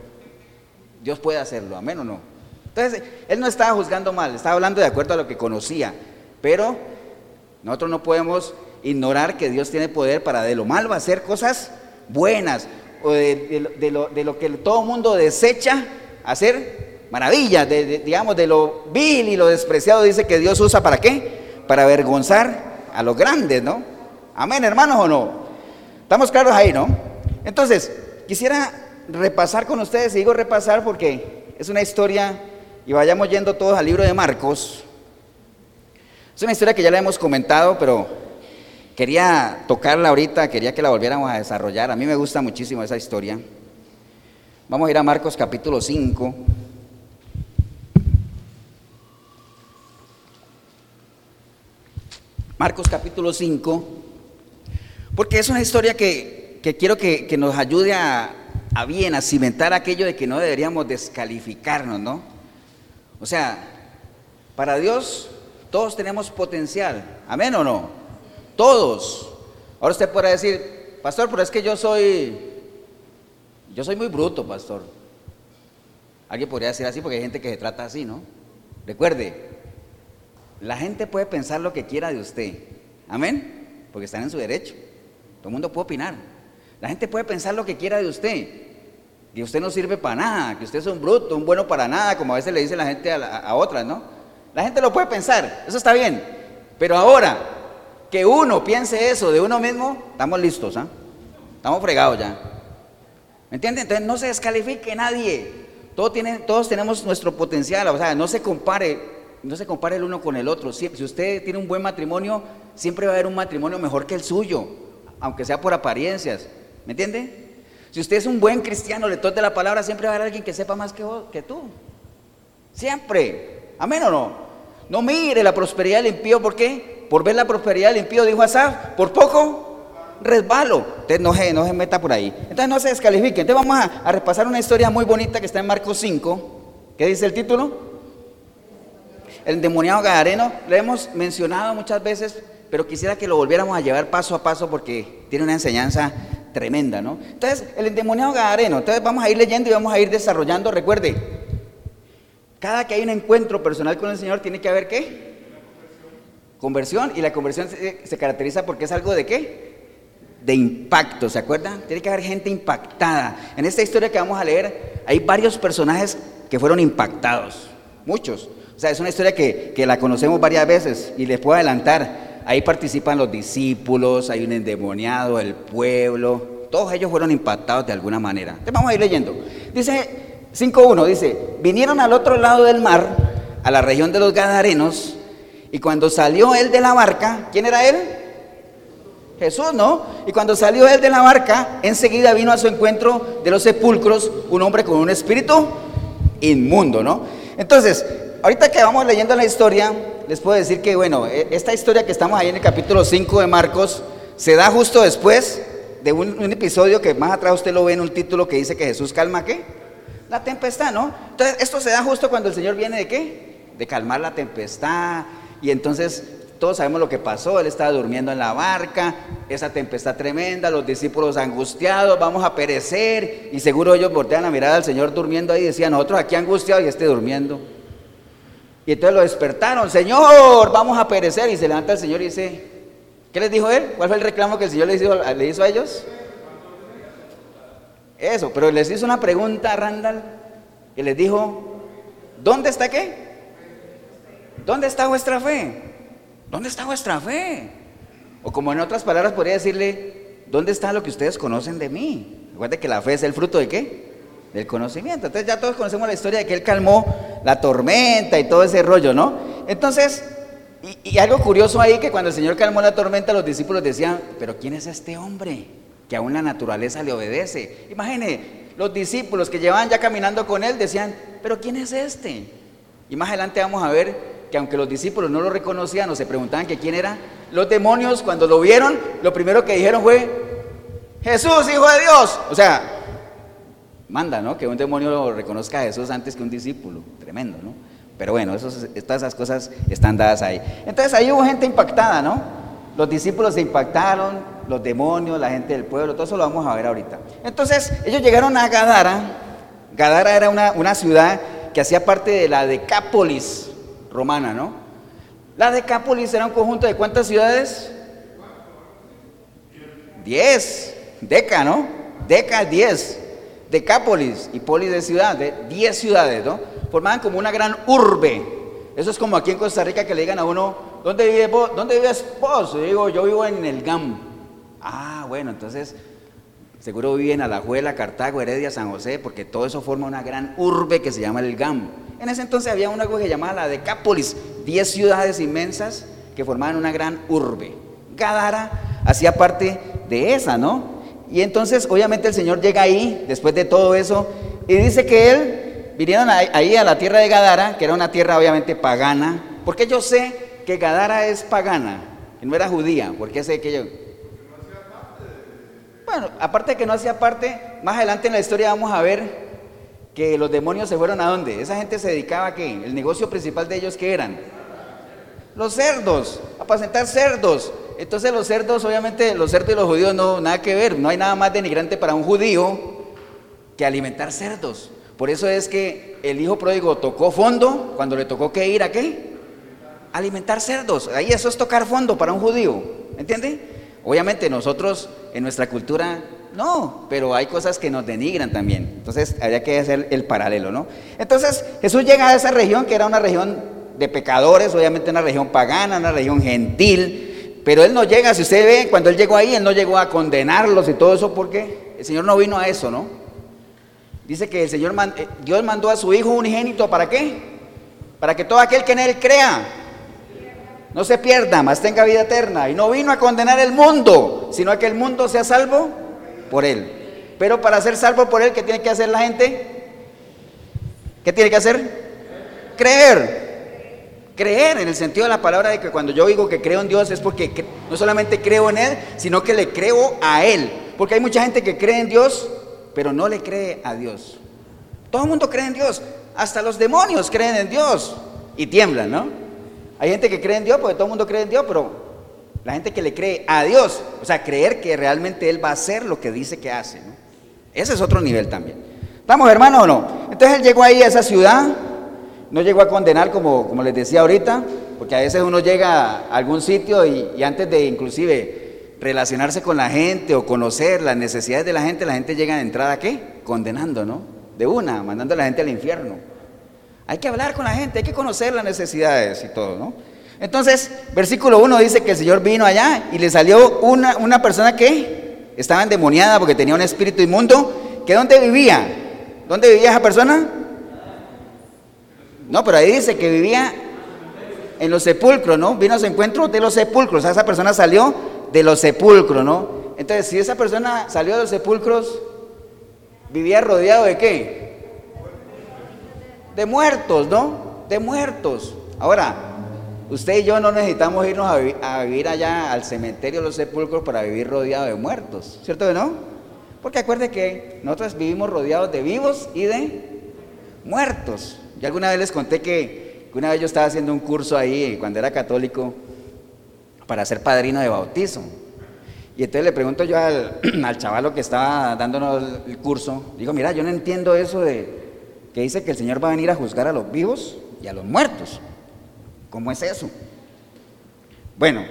Dios puede hacerlo, amén o no. Entonces, él no estaba juzgando mal, estaba hablando de acuerdo a lo que conocía. Pero nosotros no podemos ignorar que Dios tiene poder para de lo malo hacer cosas buenas, o de, lo, de lo que todo mundo desecha, hacer maravillas, digamos, de lo vil y lo despreciado, dice que Dios usa para qué? Para avergonzar a los grandes, ¿no? Amén, hermanos, o no? Estamos claros ahí, ¿no? Entonces, quisiera repasar con ustedes, y digo repasar porque es una historia, y vayamos yendo todos al libro de Marcos. Es una historia que ya la hemos comentado, pero quería tocarla ahorita, quería que la volviéramos a desarrollar. A mí me gusta muchísimo esa historia. Vamos a ir a Marcos capítulo 5. Marcos capítulo 5, porque es una historia que, quiero que, nos ayude a, a, bien, a cimentar aquello de que no deberíamos descalificarnos, ¿no? O sea, para Dios todos tenemos potencial, amén o no? Todos. Ahora usted puede decir, pastor, pero es que yo soy yo soy muy bruto, pastor. Alguien podría decir así porque hay gente que se trata así, ¿no? Recuerde, la gente puede pensar lo que quiera de usted. Amén. Porque están en su derecho. Todo el mundo puede opinar. La gente puede pensar lo que quiera de usted. Que usted no sirve para nada, que usted es un bruto, un bueno para nada, como a veces le dice la gente a, otras, ¿no? La gente lo puede pensar, eso está bien. Pero ahora, que uno piense eso de uno mismo, estamos listos, ¿ah? Estamos fregados ya. ¿Me entienden? Entonces no se descalifique nadie. Todos, todos tenemos nuestro potencial, o sea, no se compare, no se compare el uno con el otro. Si, si usted tiene un buen matrimonio, siempre va a haber un matrimonio mejor que el suyo, aunque sea por apariencias. ¿Me entiende? Si usted es un buen cristiano, lector de la palabra, siempre va a haber alguien que sepa más que, vos, que tú. Siempre. Amén o no. No mire la prosperidad del impío, ¿por qué? Por ver la prosperidad del impío, dijo Asaf, por poco resbalo. Entonces no se, no se meta por ahí. Entonces no se descalifique. Entonces vamos a, a repasar una historia muy bonita que está en Marcos 5. ¿Qué dice el título? El endemoniado Gadareno. Lo hemos mencionado muchas veces, pero quisiera que lo volviéramos a llevar paso a paso porque tiene una enseñanza tremenda, ¿no? Entonces, el endemoniado Gadareno. Entonces vamos a ir leyendo y vamos a ir desarrollando. Recuerde, cada que hay un encuentro personal con el Señor tiene que haber qué? Conversión. Y la conversión se, caracteriza porque es algo de qué? de impacto, ¿se acuerdan? Tiene que haber gente impactada. En esta historia que vamos a leer hay varios personajes que fueron impactados, muchos. O sea, es una historia que, que, la conocemos varias veces y les puedo adelantar. Ahí participan los discípulos, hay un endemoniado, el pueblo, todos ellos fueron impactados de alguna manera. Entonces vamos a ir leyendo. Dice 5.1, dice, vinieron al otro lado del mar, a la región de los Gadarenos, y cuando salió él de la barca, ¿quién era él? Jesús, ¿no? Y cuando salió él de la barca, enseguida vino a su encuentro de los sepulcros un hombre con un espíritu inmundo, ¿no? Entonces, ahorita que vamos leyendo la historia, les puedo decir que, bueno, e, esta historia que estamos ahí en el capítulo 5 de Marcos, se da justo después de un, episodio que más atrás usted lo ve en un título que dice que Jesús calma, ¿qué? La tempestad, ¿no? Entonces, esto se da justo cuando el Señor viene de qué? De calmar la tempestad. Y entonces todos sabemos lo que pasó, él estaba durmiendo en la barca, esa tempestad tremenda, los discípulos angustiados, vamos a perecer, y seguro ellos voltean a mirar al Señor durmiendo ahí y decían, nosotros aquí angustiados y este durmiendo. Y entonces lo despertaron, Señor, vamos a perecer, y se levanta el Señor y dice, ¿qué les dijo él? ¿Cuál fue el reclamo que el Señor les hizo, le hizo a ellos? Eso, pero les hizo una pregunta a Randall y les dijo, ¿dónde está qué? ¿Dónde está vuestra fe? ¿Dónde está vuestra fe? O como en otras palabras podría decirle, ¿dónde está lo que ustedes conocen de mí? Recuerde que la fe es el fruto de qué? Del conocimiento. Entonces ya todos conocemos la historia de que él calmó la tormenta y todo ese rollo, ¿no? Entonces, y, y algo curioso ahí que cuando el Señor calmó la tormenta, los discípulos decían, pero ¿quién es este hombre? Que aún la naturaleza le obedece. Imagine, los discípulos que llevaban ya caminando con él decían, pero ¿quién es este? Y más adelante vamos a ver que aunque los discípulos no lo reconocían o se preguntaban que quién era, los demonios cuando lo vieron, lo primero que dijeron fue, Jesús, hijo de Dios. O sea, manda, ¿no? Que un demonio reconozca a Jesús antes que un discípulo. Tremendo, ¿no? Pero bueno, todas esas cosas están dadas ahí. Entonces ahí hubo gente impactada, ¿no? Los discípulos se impactaron, los demonios, la gente del pueblo, todo eso lo vamos a ver ahorita. Entonces ellos llegaron a Gadara. Gadara era una, una ciudad que hacía parte de la Decápolis, romana, ¿no? La Decápolis era un conjunto de cuántas ciudades? Diez. Deca, ¿no? Deca, diez. Decápolis y polis de ciudad, de diez ciudades, ¿no? Formaban como una gran urbe. Eso es como aquí en Costa Rica que le digan a uno, ¿dónde, vive vos? ¿Dónde vives vos? Yo digo, yo vivo en el GAM. Ah, bueno, entonces seguro viven a La Alajuela, Cartago, Heredia, San José, porque todo eso forma una gran urbe que se llama el GAM. En ese entonces había una cosa que llamaba la Decápolis, 10 ciudades inmensas que formaban una gran urbe. Gadara hacía parte de esa, ¿no? Y entonces, obviamente, el Señor llega ahí, después de todo eso, y dice que él, vinieron ahí a la tierra de Gadara, que era una tierra obviamente pagana, porque yo sé que Gadara es pagana, que no era judía, porque sé que yo... Bueno, aparte de que no hacía parte, más adelante en la historia vamos a ver que los demonios se fueron a dónde. Esa gente se dedicaba a qué? El negocio principal de ellos, ¿qué eran? Los cerdos, apacentar cerdos. Entonces los cerdos, obviamente, los cerdos y los judíos no, nada que ver. No hay nada más denigrante para un judío que alimentar cerdos. Por eso es que el hijo pródigo tocó fondo cuando le tocó que ir a qué? Alimentar cerdos. Ahí eso es tocar fondo para un judío. ¿Entiende? Obviamente nosotros en nuestra cultura no, pero hay cosas que nos denigran también. Entonces habría que hacer el paralelo, ¿no? Entonces Jesús llega a esa región que era una región de pecadores, obviamente una región pagana, una región gentil, pero Él no llega, si usted ve, cuando Él llegó ahí, Él no llegó a condenarlos y todo eso porque el Señor no vino a eso, ¿no? Dice que el Señor, eh, Dios mandó a su Hijo unigénito, ¿para qué? Para que todo aquel que en Él crea no se pierda, más tenga vida eterna. Y no vino a condenar el mundo, sino a que el mundo sea salvo por Él. Pero para ser salvo por Él, ¿qué tiene que hacer la gente? ¿Qué tiene que hacer? Creer. Creer en el sentido de la palabra de que cuando yo digo que creo en Dios es porque no solamente creo en Él, sino que le creo a Él. Porque hay mucha gente que cree en Dios, pero no le cree a Dios. Todo el mundo cree en Dios, hasta los demonios creen en Dios y tiemblan, ¿no? Hay gente que cree en Dios porque todo el mundo cree en Dios, pero la gente que le cree a Dios, o sea, creer que realmente Él va a hacer lo que dice que hace, ¿no? Ese es otro nivel también. ¿Estamos hermanos o no? Entonces Él llegó ahí a esa ciudad, no llegó a condenar como, como les decía ahorita, porque a veces uno llega a algún sitio y, antes de inclusive relacionarse con la gente o conocer las necesidades de la gente, la gente llega de entrada, ¿qué? Condenando, ¿no? De una, mandando a la gente al infierno. Hay que hablar con la gente, hay que conocer las necesidades y todo, ¿no? Entonces, versículo 1 dice que el Señor vino allá y le salió una, una persona que estaba endemoniada porque tenía un espíritu inmundo, que ¿dónde vivía? ¿Dónde vivía esa persona? No, pero ahí dice que vivía en los sepulcros, ¿no? Vino a su encuentro de los sepulcros. Esa persona salió de los sepulcros, ¿no? Entonces, si esa persona salió de los sepulcros, vivía rodeado de qué? De muertos, ¿no? De muertos. Ahora, usted y yo no necesitamos irnos a, vivir allá al cementerio de los sepulcros para vivir rodeado de muertos, ¿cierto que no? Porque acuerde que nosotros vivimos rodeados de vivos y de muertos. Yo alguna vez les conté que, una vez yo estaba haciendo un curso ahí cuando era católico para ser padrino de bautizo. Y entonces le pregunto yo al, al chavalo que estaba dándonos el curso, digo, mira, yo no entiendo eso de que dice que el Señor va a venir a juzgar a los vivos y a los muertos. ¿Cómo es eso? Bueno,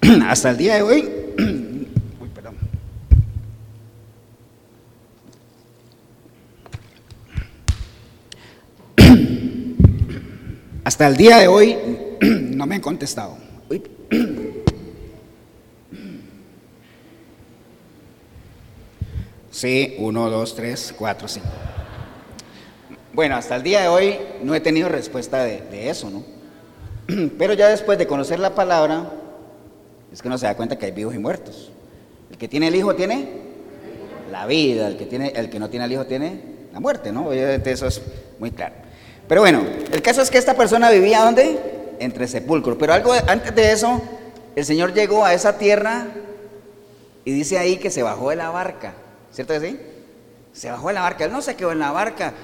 hasta el día de hoy, uy, perdón. Hasta el día de hoy no me han contestado. Sí, uno, dos, tres, cuatro, cinco. Bueno, hasta el día de hoy no he tenido respuesta de, eso, ¿no? Pero ya después de conocer la palabra, es que uno se da cuenta que hay vivos y muertos. El que tiene el hijo tiene la vida, el que, tiene, el que no tiene el hijo tiene la muerte, ¿no? Obviamente eso es muy claro. Pero bueno, el caso es que esta persona vivía ¿dónde? Entre sepulcros. Pero algo antes de eso, el Señor llegó a esa tierra y dice ahí que se bajó de la barca. ¿Cierto que sí? Se bajó de la barca. Él no se quedó en la barca.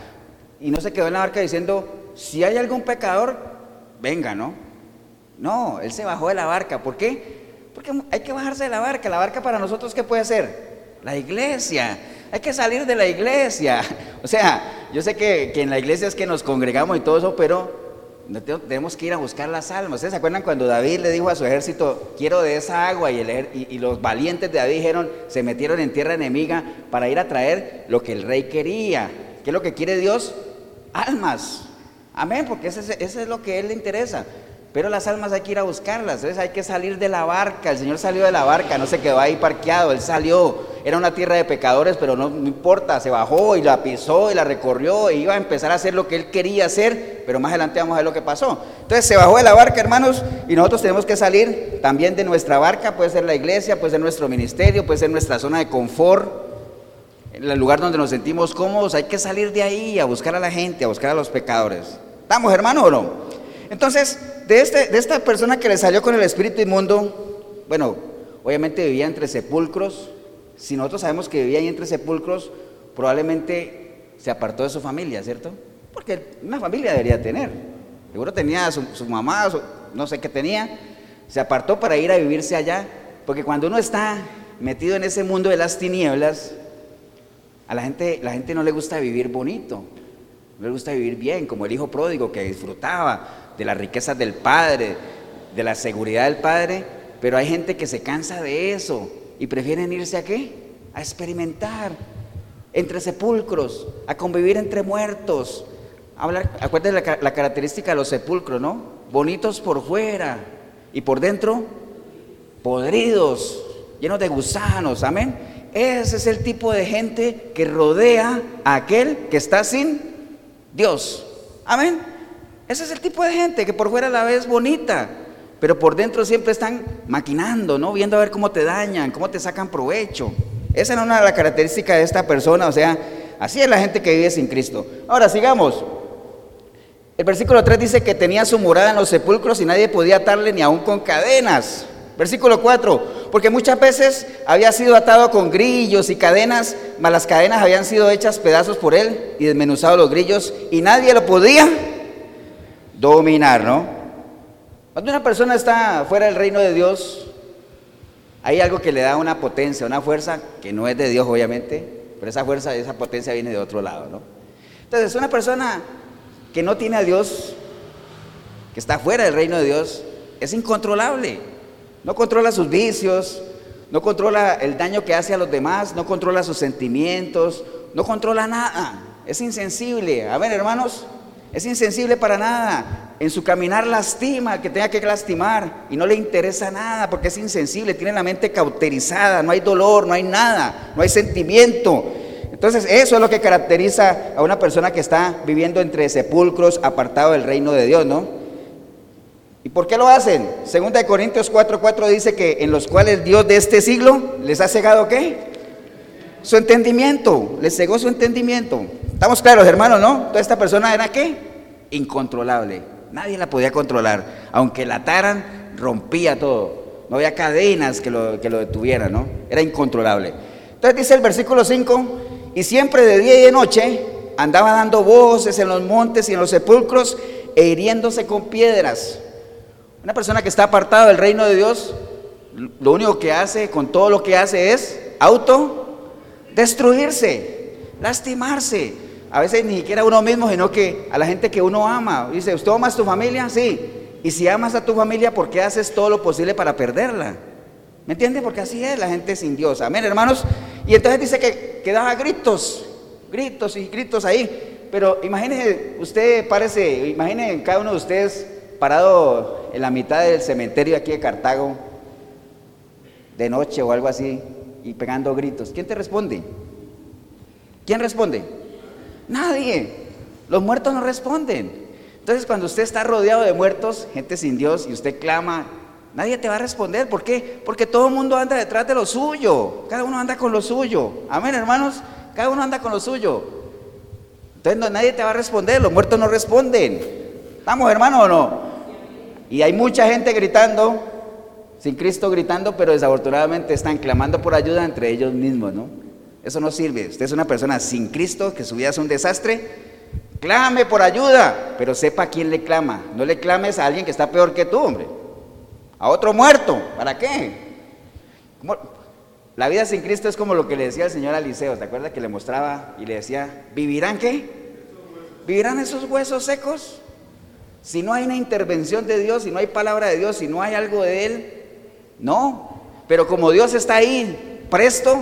Y no se quedó en la barca diciendo, si hay algún pecador, venga, ¿no? No, él se bajó de la barca. ¿Por qué? Porque hay que bajarse de la barca. La barca para nosotros, ¿qué puede ser? La iglesia. Hay que salir de la iglesia. O sea, yo sé que, que en la iglesia es que nos congregamos y todo eso, pero tenemos que ir a buscar las almas. ¿Ustedes se acuerdan cuando David le dijo a su ejército, quiero de esa agua? Y, y, los valientes de David dijeron, se metieron en tierra enemiga para ir a traer lo que el rey quería. ¿Qué es lo que quiere Dios? Almas. Amén, porque eso es lo que a él le interesa. Pero las almas hay que ir a buscarlas, entonces hay que salir de la barca. El Señor salió de la barca, no se quedó ahí parqueado, Él salió. Era una tierra de pecadores, pero no, importa, se bajó y la pisó y la recorrió e iba a empezar a hacer lo que Él quería hacer, pero más adelante vamos a ver lo que pasó. Entonces se bajó de la barca, hermanos, y nosotros tenemos que salir también de nuestra barca, puede ser la iglesia, puede ser nuestro ministerio, puede ser nuestra zona de confort, el lugar donde nos sentimos cómodos. Hay que salir de ahí a buscar a la gente, a buscar a los pecadores. ¿Estamos, hermanos, o no? Entonces, de, este, de esta persona que le salió con el espíritu inmundo, bueno, obviamente vivía entre sepulcros. Si nosotros sabemos que vivía ahí entre sepulcros, probablemente se apartó de su familia, ¿cierto? Porque una familia debería tener. Seguro tenía su, su mamá, no sé qué tenía. Se apartó para ir a vivirse allá. Porque cuando uno está metido en ese mundo de las tinieblas, a la gente, la gente no le gusta vivir bonito, no le gusta vivir bien, como el hijo pródigo que disfrutaba, de las riquezas del Padre, de la seguridad del Padre, pero hay gente que se cansa de eso y prefieren irse a qué? A experimentar entre sepulcros, a convivir entre muertos. Hablar, acuérdense la, la característica de los sepulcros, ¿no? Bonitos por fuera y por dentro podridos, llenos de gusanos, amén. Ese es el tipo de gente que rodea a aquel que está sin Dios. Amén. Ese es el tipo de gente que por fuera la ves bonita, pero por dentro siempre están maquinando, ¿no? Viendo a ver cómo te dañan, cómo te sacan provecho. Esa es una de las características de esta persona, o sea, así es la gente que vive sin Cristo. Ahora sigamos. El versículo 3 dice que tenía su morada en los sepulcros y nadie podía atarle ni aún con cadenas. Versículo 4, porque muchas veces había sido atado con grillos y cadenas, mas las cadenas habían sido hechas pedazos por él y desmenuzados los grillos y nadie lo podía dominar, ¿no? Cuando una persona está fuera del reino de Dios, hay algo que le da una potencia, una fuerza que no es de Dios, obviamente, pero esa fuerza, esa potencia viene de otro lado, ¿no? Entonces, una persona que no tiene a Dios, que está fuera del reino de Dios, es incontrolable. No controla sus vicios, no controla el daño que hace a los demás, no controla sus sentimientos, no controla nada. Es insensible. A ver, hermanos, es insensible para nada. En su caminar lastima que tenga que lastimar y no le interesa nada porque es insensible, tiene la mente cauterizada, no hay dolor, no hay nada, no hay sentimiento. Entonces eso es lo que caracteriza a una persona que está viviendo entre sepulcros, apartado del reino de Dios, ¿no? ¿Y por qué lo hacen? Segunda de Corintios 4:4 dice que en los cuales Dios de este siglo les ha cegado qué? Su entendimiento, les cegó su entendimiento. Estamos claros, hermanos, ¿no? Toda esta persona era qué? Incontrolable. Nadie la podía controlar. Aunque la ataran, rompía todo. No había cadenas que lo, que lo detuvieran, ¿no? Era incontrolable. Entonces dice el versículo 5, y siempre de día y de noche andaba dando voces en los montes y en los sepulcros e hiriéndose con piedras. Una persona que está apartada del reino de Dios, lo único que hace con todo lo que hace es auto destruirse, lastimarse. A veces ni siquiera a uno mismo, sino que a la gente que uno ama. Dice, ¿usted ama a tu familia? Sí. Y si amas a tu familia, ¿por qué haces todo lo posible para perderla? ¿Me entiende? Porque así es la gente sin Dios. Amén, hermanos. Y entonces dice que, que daba gritos, gritos y gritos ahí. Pero imagínese, usted parece, imagine cada uno de ustedes parado en la mitad del cementerio aquí de Cartago, de noche o algo así, y pegando gritos. ¿Quién te responde? ¿Quién responde? Nadie. Los muertos no responden. Entonces cuando usted está rodeado de muertos, gente sin Dios, y usted clama, Nadie te va a responder. ¿Por qué? Porque todo el mundo anda detrás de lo suyo. Cada uno anda con lo suyo. Amén, hermanos. Cada uno anda con lo suyo. Entonces nadie te va a responder. Los muertos no responden. ¿Estamos, hermanos, o no? Y hay mucha gente gritando, sin Cristo gritando, pero desafortunadamente están clamando por ayuda entre ellos mismos, ¿no? Eso no sirve. Usted es una persona sin Cristo, que su vida es un desastre. Clame por ayuda, pero sepa a quién le clama. No le clames a alguien que está peor que tú, hombre a otro muerto. ¿Para qué? La vida sin Cristo es como lo que le decía el Señor a Eliseo. ¿Te acuerdas que le mostraba y le decía, ¿vivirán qué? ¿Vivirán esos huesos secos? Si no hay una intervención de Dios, si no hay palabra de Dios, si no hay algo de Él, no. Pero como Dios está ahí, presto,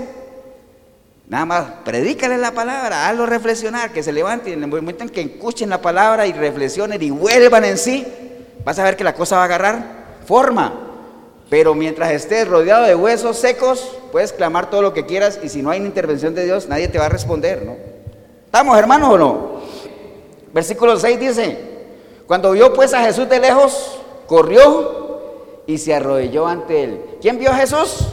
nada más, predícale la palabra, hazlo reflexionar, que se levanten, en el momento en que escuchen la palabra y reflexionen y vuelvan en sí, vas a ver que la cosa va a agarrar forma. Pero mientras estés rodeado de huesos secos, puedes clamar todo lo que quieras y si no hay intervención de Dios, nadie te va a responder, ¿no? ¿Estamos hermanos o no? Versículo 6 dice, cuando vio pues a Jesús de lejos, corrió y se arrodilló ante él. ¿Quién vio a Jesús?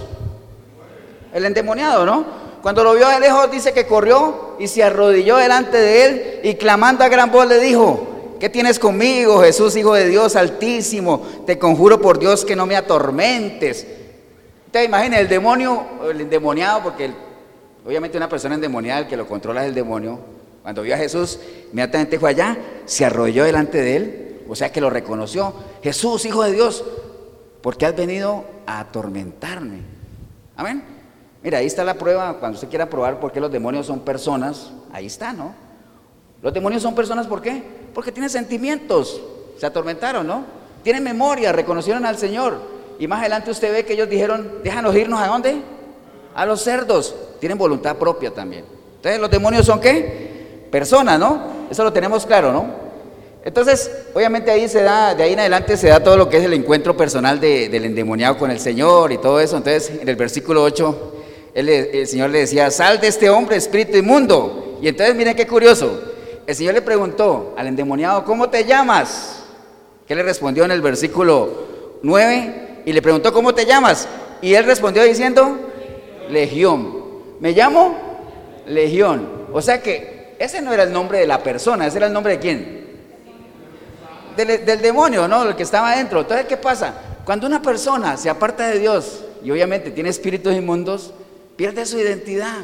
El endemoniado, ¿no? Cuando lo vio de lejos dice que corrió y se arrodilló delante de él y clamando a gran voz le dijo, ¿Qué tienes conmigo, Jesús, Hijo de Dios Altísimo? Te conjuro por Dios que no me atormentes. Te imaginas el demonio, el endemoniado, porque obviamente una persona endemoniada, el que lo controla es el demonio. Cuando vio a Jesús, inmediatamente fue allá, se arrolló delante de él, o sea que lo reconoció. Jesús, Hijo de Dios, ¿por qué has venido a atormentarme? Amén. Mira, ahí está la prueba, cuando usted quiera probar por qué los demonios son personas, ahí está, ¿no? Los demonios son personas, ¿por qué? Porque tienen sentimientos, se atormentaron, ¿no? Tienen memoria, reconocieron al Señor. Y más adelante usted ve que ellos dijeron, déjanos irnos a dónde? A los cerdos. Tienen voluntad propia también. Entonces, los demonios son qué? Personas, ¿no? Eso lo tenemos claro, ¿no? Entonces, obviamente ahí se da, de ahí en adelante se da todo lo que es el encuentro personal del endemoniado con el Señor y todo eso. Entonces, en el versículo 8, el Señor le decía, sal de este hombre, espíritu inmundo. Y entonces, miren qué curioso el Señor le preguntó al endemoniado, ¿cómo te llamas? ¿Qué le respondió en el versículo 9? Y le preguntó, ¿cómo te llamas? Y él respondió diciendo, Legión. ¿Me llamo? Legión. O sea que ese no era el nombre de la persona, ese era el nombre de quién? Del, demonio, ¿no? El que estaba adentro. Entonces, ¿qué pasa? Cuando una persona se aparta de Dios y obviamente tiene espíritus inmundos, pierde su identidad.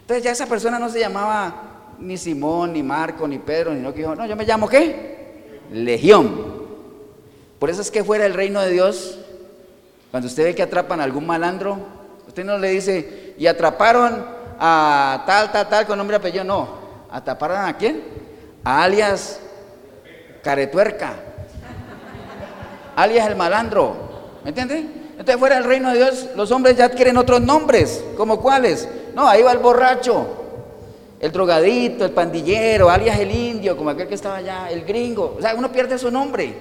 Entonces ya esa persona no se llamaba ni Simón, ni Marco, ni Pedro, ni no que dijo, no, yo me llamo qué? Legión. Por eso es que fuera del reino de Dios, cuando usted ve que atrapan a algún malandro, usted no le dice, y atraparon a tal, tal, tal, con nombre y apellido, no. ¿Atraparon a quién? A alias Caretuerca, alias el malandro, ¿me entiende? Entonces fuera del reino de Dios, los hombres ya adquieren otros nombres, ¿como cuáles? No, ahí va el borracho, el drogadito, el pandillero, alias el indio, como aquel que estaba allá, el gringo. O sea, uno pierde su nombre.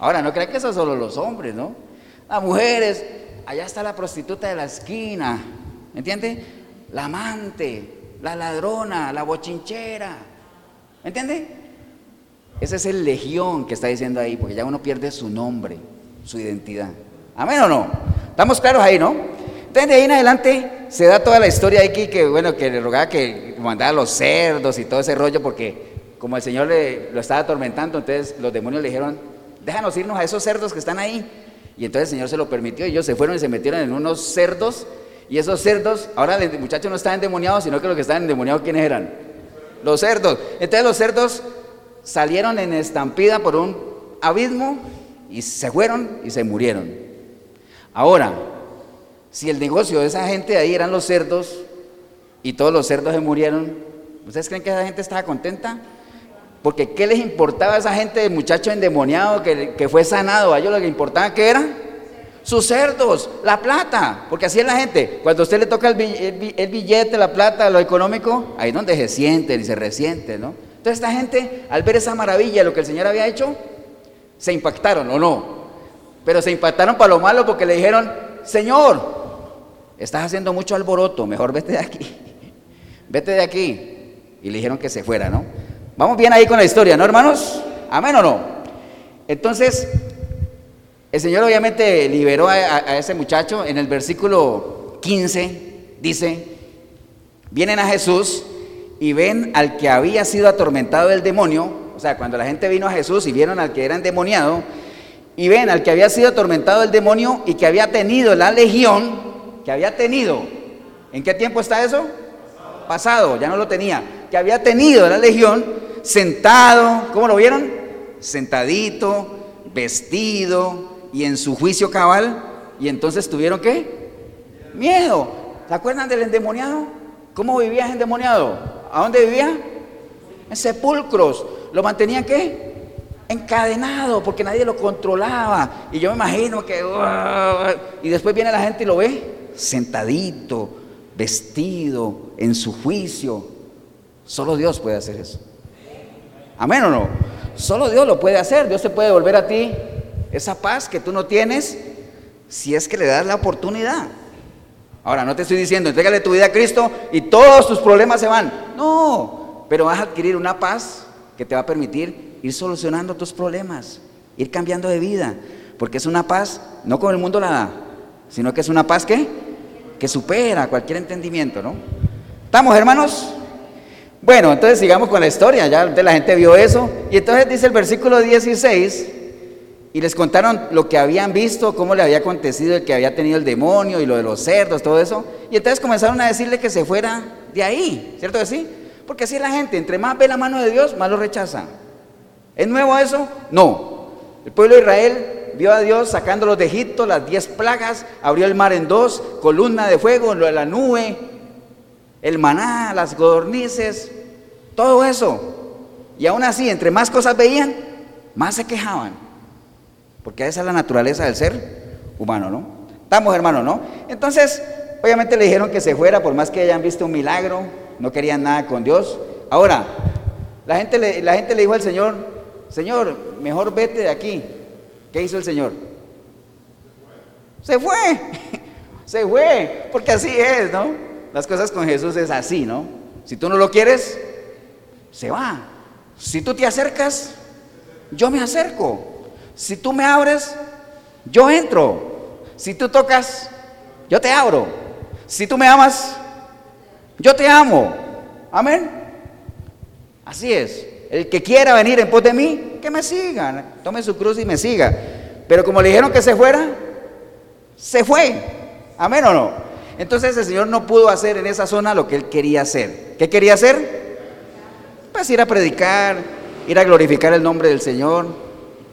Ahora, no crean que son solo los hombres, ¿no? Las mujeres, allá está la prostituta de la esquina, ¿me entiende? La amante, la ladrona, la bochinchera, ¿me entiende? Ese es el legión que está diciendo ahí, porque ya uno pierde su nombre, su identidad. ¿Amén o no? Estamos claros ahí, ¿no? Entonces de ahí en adelante se da toda la historia aquí que, bueno, que le rogaba que mandara los cerdos y todo ese rollo porque como el Señor le, lo estaba atormentando, entonces los demonios le dijeron, déjanos irnos a esos cerdos que están ahí. Y entonces el Señor se lo permitió y ellos se fueron y se metieron en unos cerdos y esos cerdos, ahora el muchacho no estaba endemoniado, sino que los que estaban endemoniados, ¿quiénes eran? Los cerdos. Entonces los cerdos salieron en estampida por un abismo y se fueron y se murieron. Ahora, si el negocio de esa gente ahí eran los cerdos y todos los cerdos se murieron, ¿ustedes creen que esa gente estaba contenta? Porque ¿qué les importaba a esa gente de muchacho endemoniado que, que fue sanado? A ellos lo que importaba que era sus cerdos, la plata, porque así es la gente. Cuando a usted le toca el billete, la plata, lo económico, ahí es donde se siente y se resiente, ¿no? Entonces esta gente, al ver esa maravilla, lo que el Señor había hecho, se impactaron o no. Pero se impactaron para lo malo porque le dijeron, Señor, estás haciendo mucho alboroto, mejor vete de aquí. Vete de aquí. Y le dijeron que se fuera, ¿no? Vamos bien ahí con la historia, ¿no, hermanos? Amén o no. Entonces, el Señor obviamente liberó a, a ese muchacho. En el versículo 15 dice, vienen a Jesús y ven al que había sido atormentado del demonio, o sea, cuando la gente vino a Jesús y vieron al que era endemoniado, y ven al que había sido atormentado del demonio y que había tenido la legión, que había tenido, ¿en qué tiempo está eso? Pasado, ya no lo tenía, que había tenido la legión, sentado, ¿cómo lo vieron? Sentadito, vestido y en su juicio cabal, y entonces tuvieron qué? Miedo. ¿Se acuerdan del endemoniado? ¿Cómo vivía endemoniado? ¿A dónde vivía? En sepulcros. ¿Lo mantenían qué? Encadenado, porque nadie lo controlaba. Y yo me imagino que... y después viene la gente y lo ve sentadito, vestido, en su juicio. Solo Dios puede hacer eso. Amén o no. Solo Dios lo puede hacer. Dios te puede devolver a ti esa paz que tú no tienes si es que le das la oportunidad. Ahora, no te estoy diciendo, entrégale tu vida a Cristo y todos tus problemas se van. No, pero vas a adquirir una paz que te va a permitir ir solucionando tus problemas, ir cambiando de vida, porque es una paz, no como el mundo la da, sino que es una paz que, que supera cualquier entendimiento, ¿no? ¿Estamos, hermanos? Bueno, entonces sigamos con la historia, ya la gente vio eso, y entonces dice el versículo 16, y les contaron lo que habían visto, cómo le había acontecido el que había tenido el demonio y lo de los cerdos, todo eso. Y entonces comenzaron a decirle que se fuera de ahí, ¿cierto que sí? Porque así es la gente, entre más ve la mano de Dios, más lo rechaza. ¿Es nuevo eso? No. El pueblo de Israel vio a Dios sacándolos de Egipto, las diez plagas, abrió el mar en dos, columna de fuego, la nube, el maná, las godornices, todo eso. Y aún así, entre más cosas veían, más se quejaban. Porque esa es la naturaleza del ser humano, ¿no? Estamos hermanos, ¿no? Entonces, obviamente le dijeron que se fuera por más que hayan visto un milagro, no querían nada con Dios. Ahora, la gente le, la gente le dijo al Señor, Señor, mejor vete de aquí. ¿Qué hizo el Señor? Se fue, se fue, porque así es, ¿no? Las cosas con Jesús es así, ¿no? Si tú no lo quieres, se va. Si tú te acercas, yo me acerco. Si tú me abres, yo entro. Si tú tocas, yo te abro. Si tú me amas, yo te amo. Amén. Así es. El que quiera venir en pos de mí, que me sigan, tome su cruz y me siga. Pero como le dijeron que se fuera, se fue. Amén o no. Entonces el Señor no pudo hacer en esa zona lo que él quería hacer. ¿Qué quería hacer? Pues ir a predicar, ir a glorificar el nombre del Señor,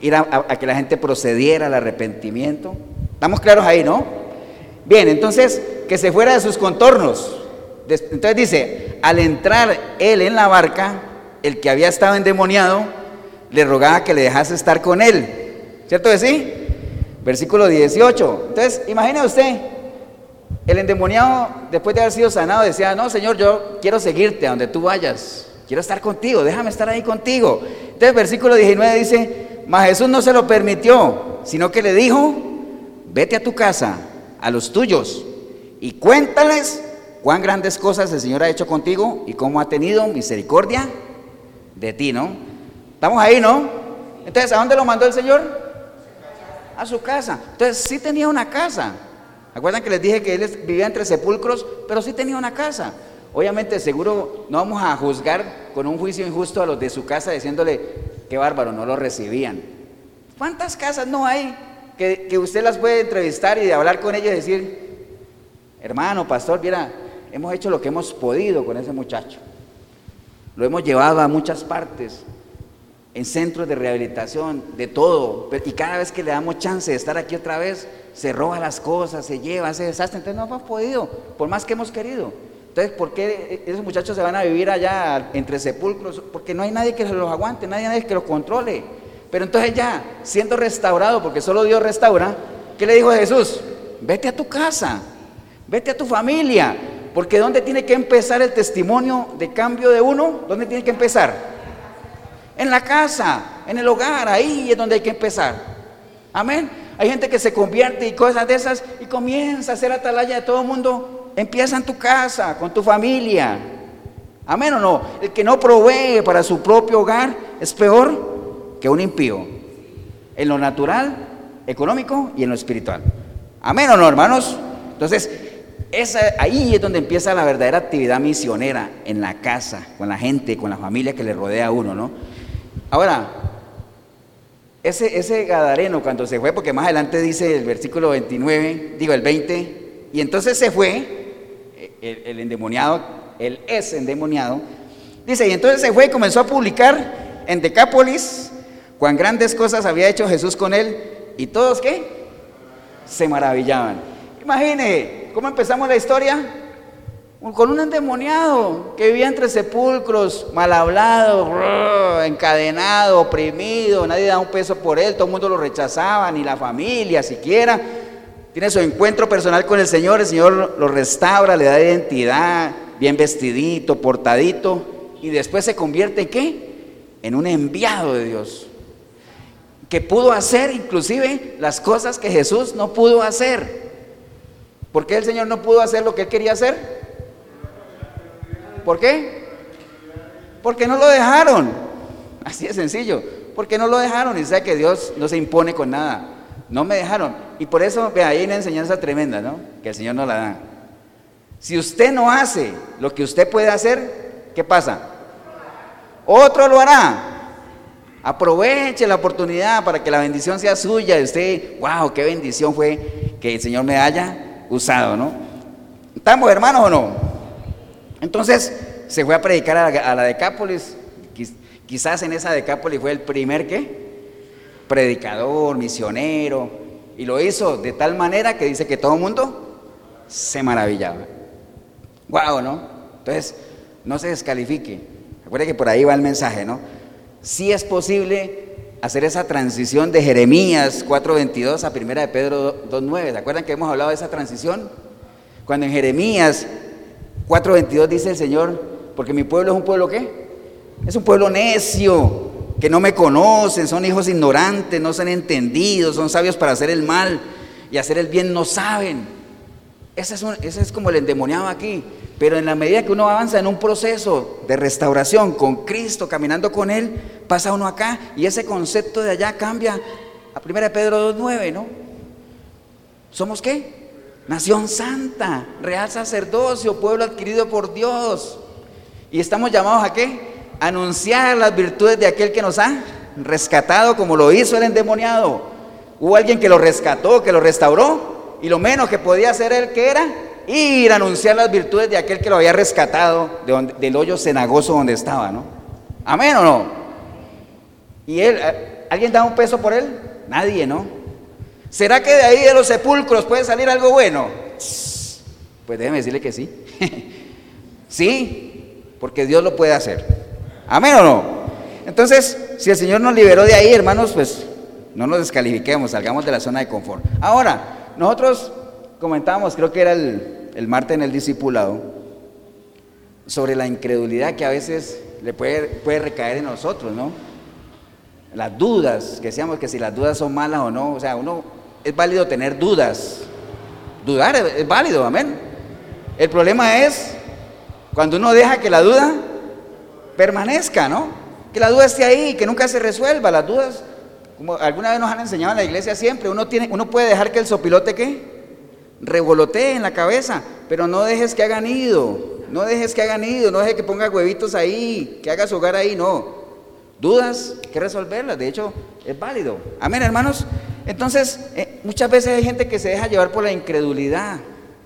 ir a, que la gente procediera al arrepentimiento. ¿Estamos claros ahí, no? Bien, entonces que se fuera de sus contornos. Entonces dice, al entrar él en la barca, el que había estado endemoniado le rogaba que le dejase estar con él. ¿Cierto que sí? Versículo 18. Entonces, imagine usted, el endemoniado, después de haber sido sanado, decía, no, Señor, yo quiero seguirte a donde tú vayas. Quiero estar contigo, déjame estar ahí contigo. Entonces, versículo 19 dice, mas Jesús no se lo permitió, sino que le dijo, vete a tu casa, a los tuyos, y cuéntales cuán grandes cosas el Señor ha hecho contigo y cómo ha tenido misericordia de ti, ¿no? Estamos ahí, ¿no? Entonces, ¿a dónde lo mandó el Señor? A su casa. Entonces, sí tenía una casa. ¿Acuerdan que les dije que él vivía entre sepulcros? Pero sí tenía una casa. Obviamente, seguro no vamos a juzgar con un juicio injusto a los de su casa diciéndole, qué bárbaro, no lo recibían. ¿Cuántas casas no hay que, que usted las puede entrevistar y hablar con ellos y decir, hermano, pastor, mira, hemos hecho lo que hemos podido con ese muchacho. Lo hemos llevado a muchas partes, en centros de rehabilitación, de todo. Y cada vez que le damos chance de estar aquí otra vez, se roba las cosas, se lleva, se desastre. Entonces no hemos podido, por más que hemos querido. Entonces, ¿por qué esos muchachos se van a vivir allá entre sepulcros? Porque no hay nadie que los aguante, nadie, que los controle. Pero entonces ya, siendo restaurado, porque solo Dios restaura, ¿qué le dijo a Jesús? Vete a tu casa, vete a tu familia, porque ¿dónde tiene que empezar el testimonio de cambio de uno? ¿Dónde tiene que empezar? En la casa, en el hogar, ahí es donde hay que empezar. Amén. Hay gente que se convierte y cosas de esas y comienza a hacer atalaya de todo el mundo. Empieza en tu casa, con tu familia. Amén o no. El que no provee para su propio hogar es peor que un impío. En lo natural, económico y en lo espiritual. Amén o no, hermanos. Entonces, ahí es donde empieza la verdadera actividad misionera, en la casa, con la gente, con la familia que le rodea a uno, ¿no? Ahora, ese, ese Gadareno cuando se fue, porque más adelante dice el versículo 29, digo el 20, y entonces se fue, el, endemoniado, él es endemoniado, dice, y entonces se fue y comenzó a publicar en Decápolis cuán grandes cosas había hecho Jesús con él, y todos qué? Se maravillaban. Imagine, ¿Cómo empezamos la historia? Con un endemoniado que vivía entre sepulcros, mal hablado, encadenado, oprimido, nadie daba un peso por él, todo el mundo lo rechazaba, ni la familia siquiera. Tiene su encuentro personal con el Señor, el Señor lo restaura, le da identidad, bien vestidito, portadito, y después se convierte en qué? En un enviado de Dios, que pudo hacer inclusive las cosas que Jesús no pudo hacer. ¿Por qué el Señor no pudo hacer lo que él quería hacer? ¿Por qué? Porque no lo dejaron. Así de sencillo. Porque no lo dejaron. Y sabe que Dios no se impone con nada. No me dejaron. Y por eso, vea, ahí una enseñanza tremenda, ¿no? Que el Señor no la da. Si usted no hace lo que usted puede hacer, ¿qué pasa? Otro lo hará. Aproveche la oportunidad para que la bendición sea suya. Usted, wow, qué bendición fue que el Señor me haya usado, ¿no? ¿Estamos hermanos o no? Entonces se fue a predicar a la, Decápolis. Quizás en esa Decápolis fue el primer que predicador, misionero, y lo hizo de tal manera que dice que todo el mundo se maravillaba. Wow, ¿no? Entonces, no se descalifique. Recuerde que por ahí va el mensaje, ¿no? Sí es posible hacer esa transición de Jeremías 4.22 a 1 de Pedro 2.9. ¿Se acuerdan que hemos hablado de esa transición? Cuando en Jeremías 4.22 dice el Señor, porque mi pueblo es un pueblo qué? Es un pueblo necio, que no me conocen, son hijos ignorantes, no son entendidos, son sabios para hacer el mal y hacer el bien no saben. Ese es, ese es como el endemoniado aquí. Pero en la medida que uno avanza en un proceso de restauración con Cristo, caminando con Él, pasa uno acá y ese concepto de allá cambia a 1 Pedro 2.9, ¿no? ¿Somos qué? Nación santa, real sacerdocio, pueblo adquirido por Dios. Y estamos llamados a qué? Anunciar las virtudes de aquel que nos ha rescatado como lo hizo el endemoniado. Hubo alguien que lo rescató, que lo restauró, y lo menos que podía hacer él, que era? Ir a anunciar las virtudes de aquel que lo había rescatado del hoyo cenagoso donde estaba, ¿no? Amén o no. ¿Y él, alguien da un peso por él? Nadie, ¿no? ¿Será que de ahí de los sepulcros puede salir algo bueno? Pues déjeme decirle que sí. sí, porque Dios lo puede hacer. Amén o no. Entonces, si el Señor nos liberó de ahí, hermanos, pues no nos descalifiquemos, salgamos de la zona de confort. Ahora, nosotros comentábamos, creo que era el, martes en el discipulado, sobre la incredulidad que a veces le puede, puede recaer en nosotros, ¿no? Las dudas, que decíamos que si las dudas son malas o no, o sea, uno es válido tener dudas. Dudar es válido, amén. El problema es cuando uno deja que la duda permanezca, ¿no? Que la duda esté ahí, que nunca se resuelva. Las dudas, como alguna vez nos han enseñado en la iglesia siempre, uno, tiene, uno puede dejar que el sopilote, ¿qué? Revolotee en la cabeza, pero no dejes que haga nido, no dejes que haga nido, no dejes que ponga huevitos ahí, que haga su hogar ahí, no. Dudas, que resolverlas, de hecho, es válido. Amén, hermanos. Entonces, eh, muchas veces hay gente que se deja llevar por la incredulidad.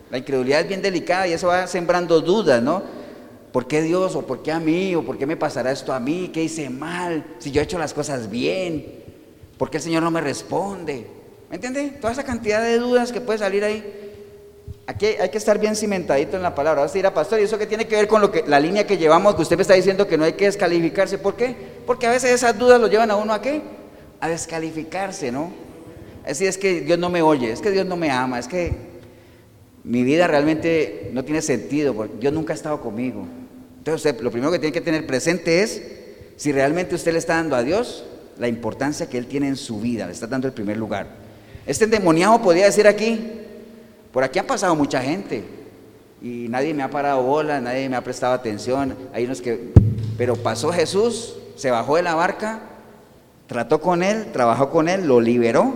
La incredulidad es bien delicada y eso va sembrando dudas, ¿no? ¿Por qué Dios? ¿O por qué a mí? ¿O por qué me pasará esto a mí? ¿Qué hice mal? Si yo he hecho las cosas bien. ¿Por qué el Señor no me responde? ¿Me entiende? Toda esa cantidad de dudas que puede salir ahí. Aquí hay que estar bien cimentadito en la palabra. Vas a ir a pastor, ¿y eso qué tiene que ver con lo que, la línea que llevamos? Que usted me está diciendo que no hay que descalificarse. ¿Por qué? Porque a veces esas dudas lo llevan a uno a qué? A descalificarse, ¿no? Es decir, es que Dios no me oye, es que Dios no me ama, es que mi vida realmente no tiene sentido, porque Dios nunca ha estado conmigo. Entonces, lo primero que tiene que tener presente es si realmente usted le está dando a Dios la importancia que Él tiene en su vida, le está dando el primer lugar. Este endemoniado podría decir aquí, por aquí han pasado mucha gente y nadie me ha parado bola, nadie me ha prestado atención, hay unos que, pero pasó Jesús, se bajó de la barca, trató con Él, trabajó con Él, lo liberó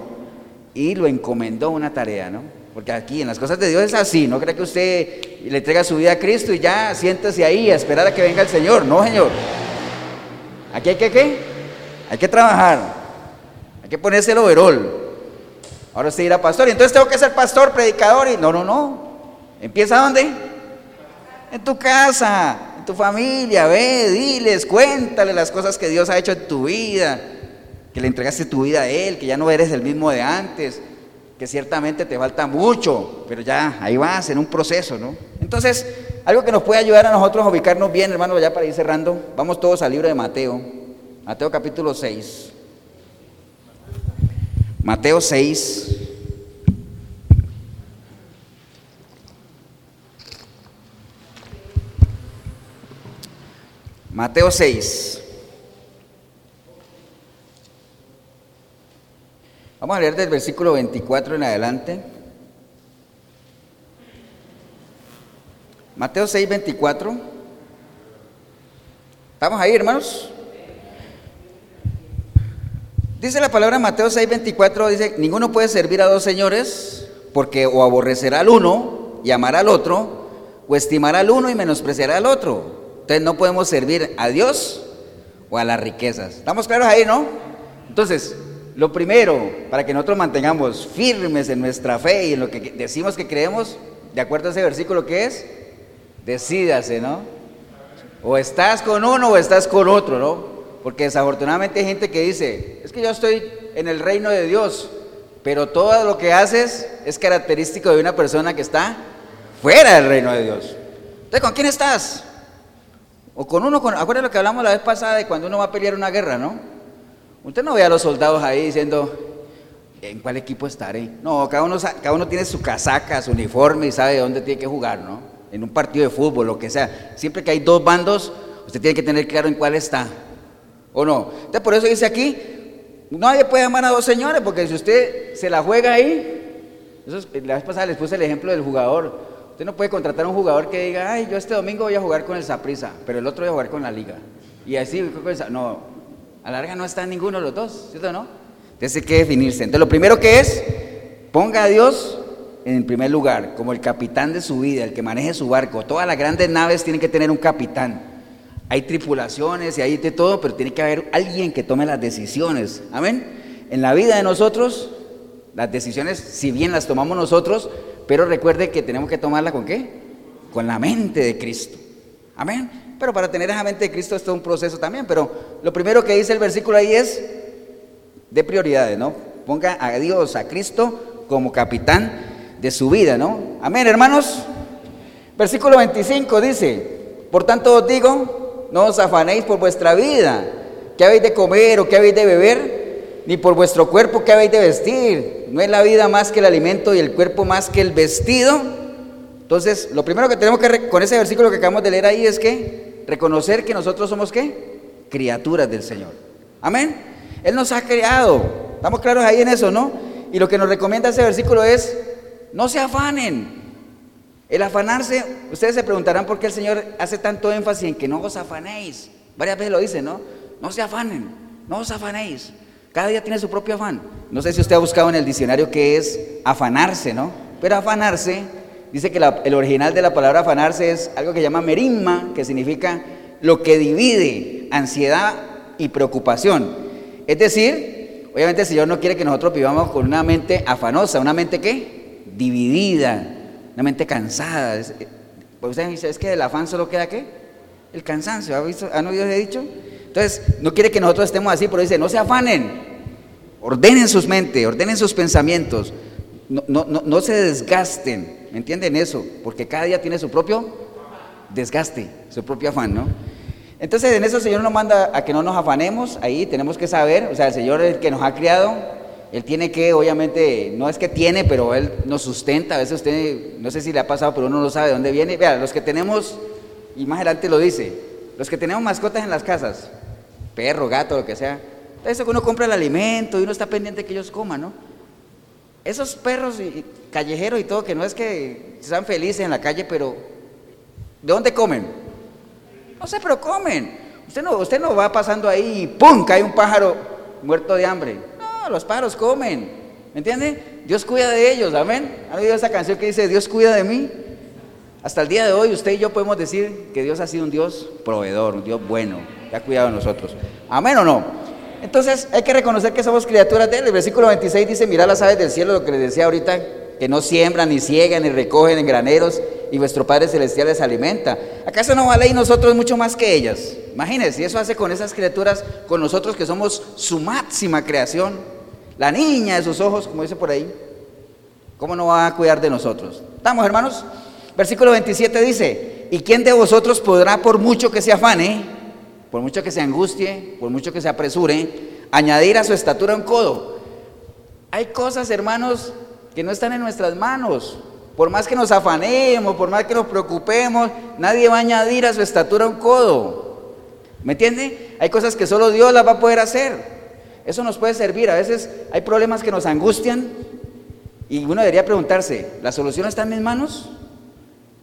y lo encomendó una tarea, ¿no? Porque aquí en las cosas de Dios es así, no cree que usted le entrega su vida a Cristo y ya siéntese ahí a esperar a que venga el Señor, no, Señor. Aquí hay que qué? Hay que trabajar, hay que ponerse el overol. Ahora usted dirá pastor, y entonces tengo que ser pastor, predicador, y no, no, no. ¿Empieza dónde? En tu casa, en tu familia, ve, diles, cuéntale las cosas que Dios ha hecho en tu vida, que le entregaste tu vida a Él, que ya no eres el mismo de antes ciertamente te falta mucho, pero ya ahí vas en un proceso, ¿no? Entonces, algo que nos puede ayudar a nosotros a ubicarnos bien, hermano, ya para ir cerrando, vamos todos al libro de Mateo, Mateo capítulo 6. Mateo 6. Mateo 6. Vamos a leer del versículo 24 en adelante. Mateo 6, 24. ¿Estamos ahí, hermanos? Dice la palabra Mateo 6, 24, dice, ninguno puede servir a dos señores porque o aborrecerá al uno y amará al otro, o estimará al uno y menospreciará al otro. Entonces no podemos servir a Dios o a las riquezas. ¿Estamos claros ahí, no? Entonces, lo primero, para que nosotros mantengamos firmes en nuestra fe y en lo que decimos que creemos, de acuerdo a ese versículo que es, decídase, ¿no? O estás con uno o estás con otro, ¿no? Porque desafortunadamente hay gente que dice, es que yo estoy en el reino de Dios, pero todo lo que haces es característico de una persona que está fuera del reino de Dios. Entonces, ¿con quién estás? O con uno, con, acuérdate lo que hablamos la vez pasada de cuando uno va a pelear una guerra, ¿no? Usted no ve a los soldados ahí diciendo, ¿en cuál equipo estaré? No, cada uno, cada uno tiene su casaca, su uniforme y sabe dónde tiene que jugar, ¿no? En un partido de fútbol, lo que sea. Siempre que hay dos bandos, usted tiene que tener claro en cuál está. ¿O no? Entonces, por eso dice aquí, nadie puede amar a dos señores, porque si usted se la juega ahí, eso la vez pasada les puse el ejemplo del jugador. Usted no puede contratar a un jugador que diga, ay, yo este domingo voy a jugar con el Saprisa, pero el otro voy a jugar con la Liga. Y así, no, a la larga no está ninguno de los dos, ¿cierto no? Entonces hay que definirse. Entonces lo primero que es, ponga a Dios en primer lugar, como el capitán de su vida, el que maneje su barco. Todas las grandes naves tienen que tener un capitán. Hay tripulaciones y hay de todo, pero tiene que haber alguien que tome las decisiones. Amén. En la vida de nosotros, las decisiones, si bien las tomamos nosotros, pero recuerde que tenemos que tomarla con qué? Con la mente de Cristo. Amén. Pero para tener esa mente de Cristo esto es un proceso también. Pero lo primero que dice el versículo ahí es de prioridades, ¿no? Ponga a Dios, a Cristo como capitán de su vida, ¿no? Amén, hermanos. Versículo 25 dice, por tanto os digo, no os afanéis por vuestra vida, qué habéis de comer o qué habéis de beber, ni por vuestro cuerpo qué habéis de vestir. No es la vida más que el alimento y el cuerpo más que el vestido. Entonces, lo primero que tenemos que, con ese versículo que acabamos de leer ahí es que reconocer que nosotros somos qué? Criaturas del Señor. Amén. Él nos ha creado. Estamos claros ahí en eso, ¿no? Y lo que nos recomienda ese versículo es, no se afanen. El afanarse, ustedes se preguntarán por qué el Señor hace tanto énfasis en que no os afanéis. Varias veces lo dice, ¿no? No se afanen, no os afanéis. Cada día tiene su propio afán. No sé si usted ha buscado en el diccionario qué es afanarse, ¿no? Pero afanarse, dice que el original de la palabra afanarse es algo que llama merimma, que significa lo que divide ansiedad y preocupación. Es decir, obviamente el Señor no quiere que nosotros vivamos con una mente afanosa, una mente qué? Dividida, una mente cansada. Eh, pues usted dice, es que del afán solo queda qué? El cansancio. ¿Han oído ese dicho? Entonces, no quiere que nosotros estemos así, pero dice, no se afanen. Ordenen sus mentes, ordenen sus pensamientos. No, no, no, se desgasten. ¿Me entienden eso? Porque cada día tiene su propio desgaste, su propio afán, ¿no? Entonces, en eso el Señor nos manda a que no nos afanemos. Ahí tenemos que saber, o sea, el Señor es el que nos ha criado, él tiene que, obviamente, no es que tiene, pero Él nos sustenta. A veces usted, no sé si le ha pasado, pero uno no sabe de dónde viene. Vea, los que tenemos, y más adelante lo dice, los que tenemos mascotas en las casas, perro, gato, lo que sea, eso que uno compra el alimento y uno está pendiente que ellos coman, ¿no? Esos perros y, callejeros y todo, que no es que sean felices en la calle, pero ¿de dónde comen? No sé, pero comen. Usted no, usted no va pasando ahí y ¡pum! cae un pájaro muerto de hambre los pájaros comen. ¿Me entiende? Dios cuida de ellos, amén. ¿Han oído esa canción que dice, Dios cuida de mí? Hasta el día de hoy usted y yo podemos decir que Dios ha sido un Dios proveedor, un Dios bueno, que ha cuidado de nosotros. Amén o no. Entonces hay que reconocer que somos criaturas de Él. El versículo 26 dice, mira las aves del cielo, lo que les decía ahorita, que no siembran, ni ciegan, ni recogen en graneros, y vuestro Padre Celestial les alimenta. ¿Acaso no vale y nosotros mucho más que ellas? Imagínense, si eso hace con esas criaturas, con nosotros que somos su máxima creación, la niña de sus ojos, como dice por ahí, ¿cómo no va a cuidar de nosotros? ¿Estamos, hermanos? Versículo 27 dice, ¿y quién de vosotros podrá, por mucho que se afane, por mucho que se angustie, por mucho que se apresure, añadir a su estatura un codo? Hay cosas, hermanos, que no están en nuestras manos. Por más que nos afanemos, por más que nos preocupemos, nadie va a añadir a su estatura un codo. ¿Me entiende? Hay cosas que solo Dios las va a poder hacer. Eso nos puede servir. A veces hay problemas que nos angustian y uno debería preguntarse, ¿la solución está en mis manos?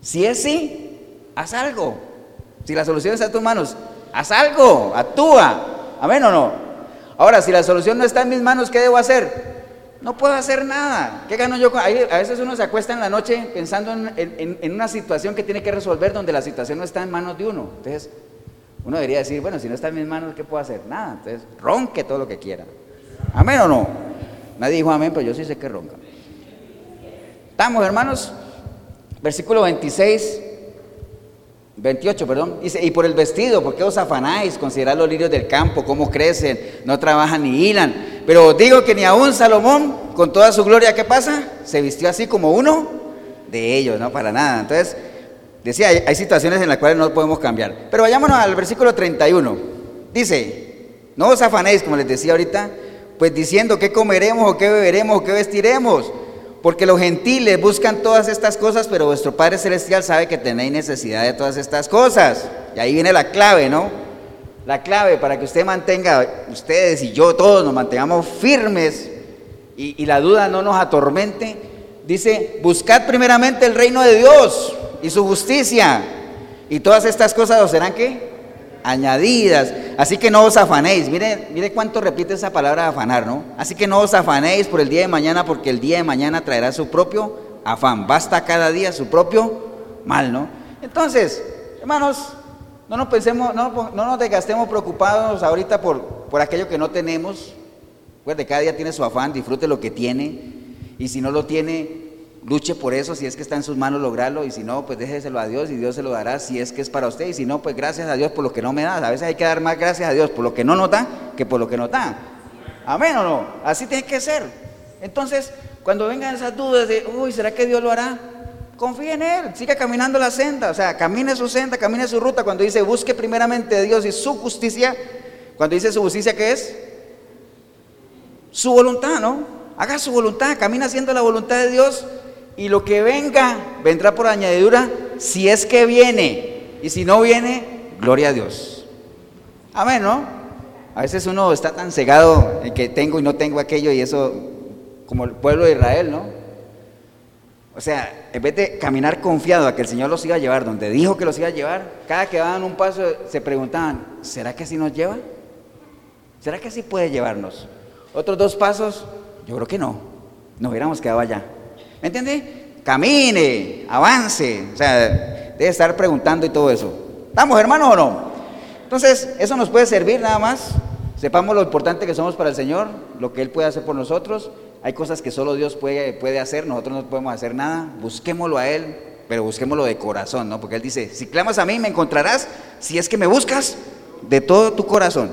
Si es sí, haz algo. Si la solución está en tus manos, haz algo, actúa. ¿Amén o no? Ahora, si la solución no está en mis manos, ¿qué debo hacer? No puedo hacer nada. ¿Qué gano yo? A veces uno se acuesta en la noche pensando en, una situación que tiene que resolver donde la situación no está en manos de uno. Entonces, uno debería decir, bueno, si no está en mis manos, ¿qué puedo hacer? Nada. Entonces, ronque todo lo que quiera. ¿Amén o no? Nadie dijo amén, pero yo sí sé que ronca. Estamos, hermanos. Versículo 26, 28, perdón. Dice, y por el vestido, ¿por qué os afanáis? Considerad los lirios del campo, cómo crecen, no trabajan ni hilan. Pero os digo que ni aún Salomón, con toda su gloria, ¿qué pasa? Se vistió así como uno de ellos, no para nada. Entonces, decía, hay, situaciones en las cuales no podemos cambiar. Pero vayámonos al versículo 31. Dice, no os afanéis, como les decía ahorita, pues diciendo qué comeremos o qué beberemos o qué vestiremos. Porque los gentiles buscan todas estas cosas, pero vuestro Padre Celestial sabe que tenéis necesidad de todas estas cosas. Y ahí viene la clave, ¿no? La clave para que usted mantenga, ustedes y yo, todos nos mantengamos firmes y, la duda no nos atormente. Dice, buscad primeramente el reino de Dios y su justicia. Y todas estas cosas os serán qué? Añadidas. Así que no os afanéis. Mire, mire cuánto repite esa palabra afanar, ¿no? Así que no os afanéis por el día de mañana, porque el día de mañana traerá su propio afán. Basta cada día su propio mal, ¿no? Entonces, hermanos, no nos pensemos, no, no nos desgastemos preocupados ahorita por, por aquello que no tenemos. Cada día tiene su afán, disfrute lo que tiene. Y si no lo tiene, luche por eso, si es que está en sus manos lograrlo. Y si no, pues déjeselo a Dios y Dios se lo dará si es que es para usted. Y si no, pues gracias a Dios por lo que no me da. A veces hay que dar más gracias a Dios por lo que no nos da que por lo que nos da. Amén o no. Así tiene que ser. Entonces, cuando vengan esas dudas de, uy, ¿será que Dios lo hará? Confíe en Él, siga caminando la senda, o sea, camine su senda, camine su ruta. Cuando dice busque primeramente a Dios y su justicia, cuando dice su justicia, ¿qué es? Su voluntad, ¿no? Haga su voluntad, camina haciendo la voluntad de Dios y lo que venga vendrá por añadidura si es que viene. Y si no viene, gloria a Dios. Amén, ¿no? A veces uno está tan cegado en que tengo y no tengo aquello y eso, como el pueblo de Israel, ¿no? O sea, en vez de caminar confiado a que el Señor los iba a llevar donde dijo que los iba a llevar, cada que daban un paso se preguntaban, ¿será que así nos lleva? ¿Será que así puede llevarnos? Otros dos pasos, yo creo que no, nos hubiéramos quedado allá. ¿Me entiende? Camine, avance, o sea, debe estar preguntando y todo eso. ¿Estamos hermanos o no? Entonces, eso nos puede servir nada más. Sepamos lo importante que somos para el Señor, lo que Él puede hacer por nosotros hay cosas que solo Dios puede, puede hacer, nosotros no podemos hacer nada. Busquémoslo a Él, pero busquémoslo de corazón, ¿no? Porque Él dice, si clamas a mí me encontrarás, si es que me buscas de todo tu corazón.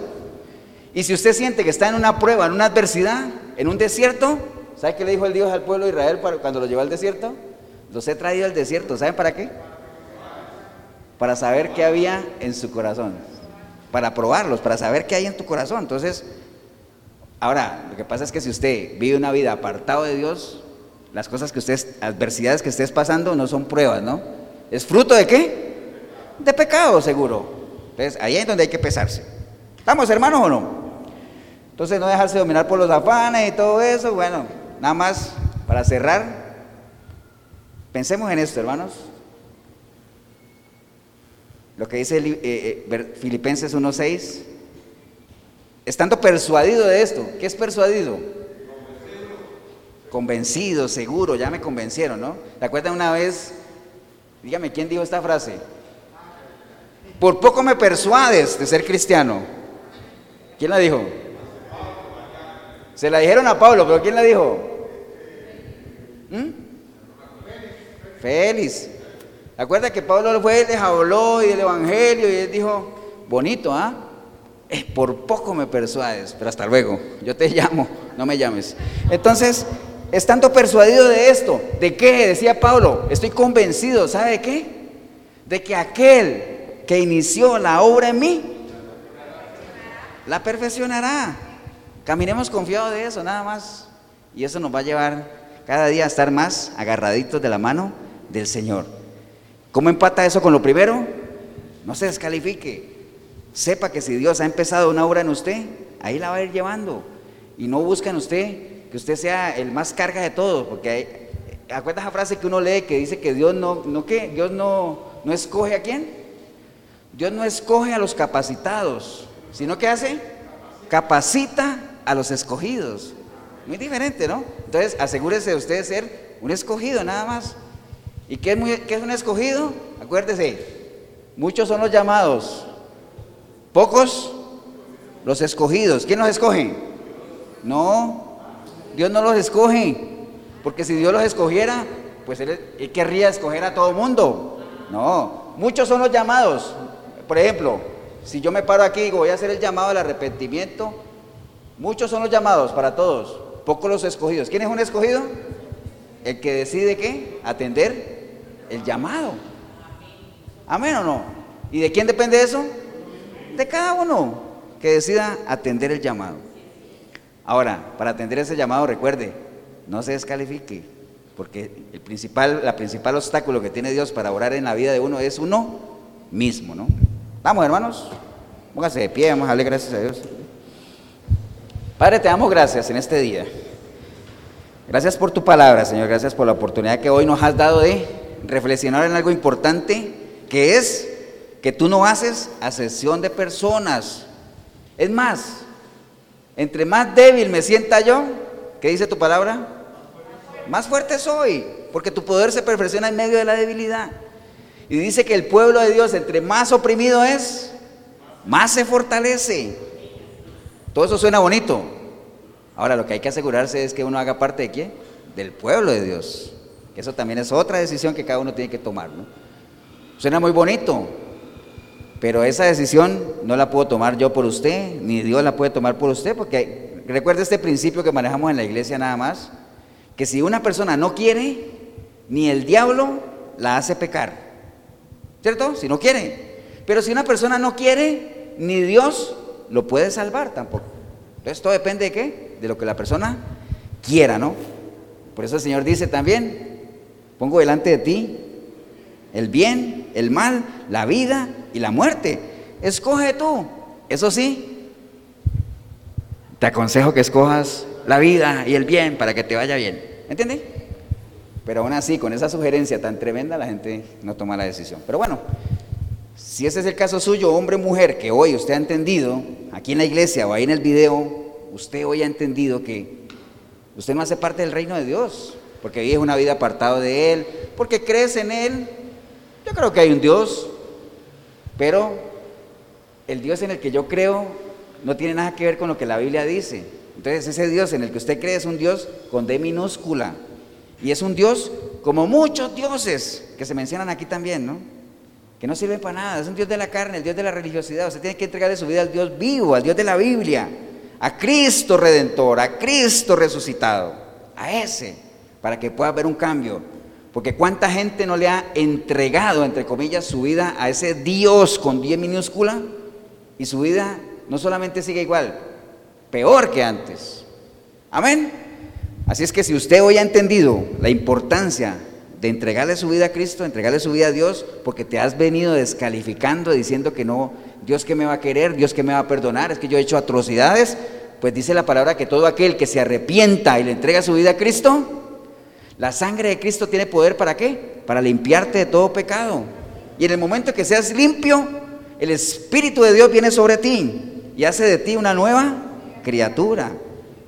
Y si usted siente que está en una prueba, en una adversidad, en un desierto, ¿sabe qué le dijo el Dios al pueblo de Israel cuando lo llevó al desierto? Los he traído al desierto, ¿saben para qué? Para saber qué había en su corazón, para probarlos, para saber qué hay en tu corazón. Entonces, Ahora, lo que pasa es que si usted vive una vida apartado de Dios, las cosas que usted, adversidades que estés pasando no son pruebas, ¿no? ¿Es fruto de qué? De pecado, seguro. Entonces, ahí es donde hay que pesarse. ¿Estamos, hermanos, o no? Entonces, no dejarse dominar por los afanes y todo eso. Bueno, nada más para cerrar, pensemos en esto, hermanos. Lo que dice eh, eh, Filipenses 1.6 estando persuadido de esto. ¿Qué es persuadido? Convencido. seguro, ya me convencieron, ¿no? ¿Te acuerdan una vez? Dígame, ¿quién dijo esta frase? Por poco me persuades de ser cristiano. ¿Quién la dijo? Se la dijeron a Pablo, pero ¿quién la dijo? ¿Mm? Félix. ¿Te acuerdas que Pablo fue, les habló y del Evangelio y él dijo, bonito, ¿ah? es por poco me persuades, pero hasta luego, yo te llamo, no me llames. Entonces, estando persuadido de esto, ¿de qué? Decía Pablo, estoy convencido, ¿sabe de qué? De que aquel que inició la obra en mí, la perfeccionará. Caminemos confiados de eso, nada más. Y eso nos va a llevar cada día a estar más agarraditos de la mano del Señor. ¿Cómo empata eso con lo primero? No se descalifique. Sepa que si Dios ha empezado una obra en usted, ahí la va a ir llevando. Y no busca en usted que usted sea el más carga de todos, porque hay, ¿acuerdas esa frase que uno lee que dice que Dios no, no qué? Dios no, no escoge a quién? Dios no escoge a los capacitados, sino que hace? Capacita a los escogidos. Muy diferente, ¿no? Entonces, asegúrese usted de ser un escogido nada más. ¿Y qué es, muy, qué es un escogido? Acuérdese, muchos son los llamados, Pocos los escogidos. ¿Quién los escoge? No, Dios no los escoge. Porque si Dios los escogiera, pues él, querría escoger a todo mundo. No, muchos son los llamados. Por ejemplo, si yo me paro aquí y digo voy a hacer el llamado al arrepentimiento, muchos son los llamados para todos, pocos los escogidos. ¿Quién es un escogido? El que decide qué? Atender el llamado. Amén o no. ¿Y de quién depende eso? de cada uno que decida atender el llamado. Ahora, para atender ese llamado, recuerde, no se descalifique, porque el principal, la principal obstáculo que tiene Dios para orar en la vida de uno es uno mismo, ¿no? Vamos, hermanos, póngase de pie, vamos a darle gracias a Dios. Padre, te damos gracias en este día. Gracias por tu palabra, Señor. Gracias por la oportunidad que hoy nos has dado de reflexionar en algo importante que es que tú no haces asesión de personas. Es más, entre más débil me sienta yo, ¿qué dice tu palabra? Más fuerte soy, porque tu poder se perfecciona en medio de la debilidad. Y dice que el pueblo de Dios, entre más oprimido es, más se fortalece. Todo eso suena bonito. Ahora lo que hay que asegurarse es que uno haga parte de quién? Del pueblo de Dios. Eso también es otra decisión que cada uno tiene que tomar. ¿no? Suena muy bonito, pero esa decisión no la puedo tomar yo por usted, ni Dios la puede tomar por usted, porque recuerde este principio que manejamos en la iglesia nada más, que si una persona no quiere, ni el diablo la hace pecar. ¿Cierto? Si no quiere. Pero si una persona no quiere, ni Dios lo puede salvar tampoco. Entonces todo depende de qué? De lo que la persona quiera, ¿no? Por eso el Señor dice también, pongo delante de ti el bien, el mal, la vida y la muerte. Escoge tú. Eso sí, te aconsejo que escojas la vida y el bien para que te vaya bien. ¿Me entiendes? Pero aún así, con esa sugerencia tan tremenda, la gente no toma la decisión. Pero bueno, si ese es el caso suyo, hombre o mujer, que hoy usted ha entendido, aquí en la iglesia o ahí en el video, usted hoy ha entendido que usted no hace parte del reino de Dios, porque vive una vida apartado de Él, porque crees en Él. Yo creo que hay un Dios, pero el Dios en el que yo creo no tiene nada que ver con lo que la Biblia dice. Entonces ese Dios en el que usted cree es un Dios con D minúscula. Y es un Dios como muchos dioses que se mencionan aquí también, ¿no? Que no sirven para nada. Es un Dios de la carne, el Dios de la religiosidad. Usted tiene que entregarle su vida al Dios vivo, al Dios de la Biblia, a Cristo redentor, a Cristo resucitado, a ese, para que pueda haber un cambio. Porque cuánta gente no le ha entregado, entre comillas, su vida a ese Dios con D minúscula y su vida no solamente sigue igual, peor que antes. Amén. Así es que si usted hoy ha entendido la importancia de entregarle su vida a Cristo, entregarle su vida a Dios, porque te has venido descalificando diciendo que no, Dios que me va a querer, Dios que me va a perdonar, es que yo he hecho atrocidades, pues dice la palabra que todo aquel que se arrepienta y le entrega su vida a Cristo, la sangre de Cristo tiene poder para qué? Para limpiarte de todo pecado. Y en el momento que seas limpio, el Espíritu de Dios viene sobre ti y hace de ti una nueva criatura.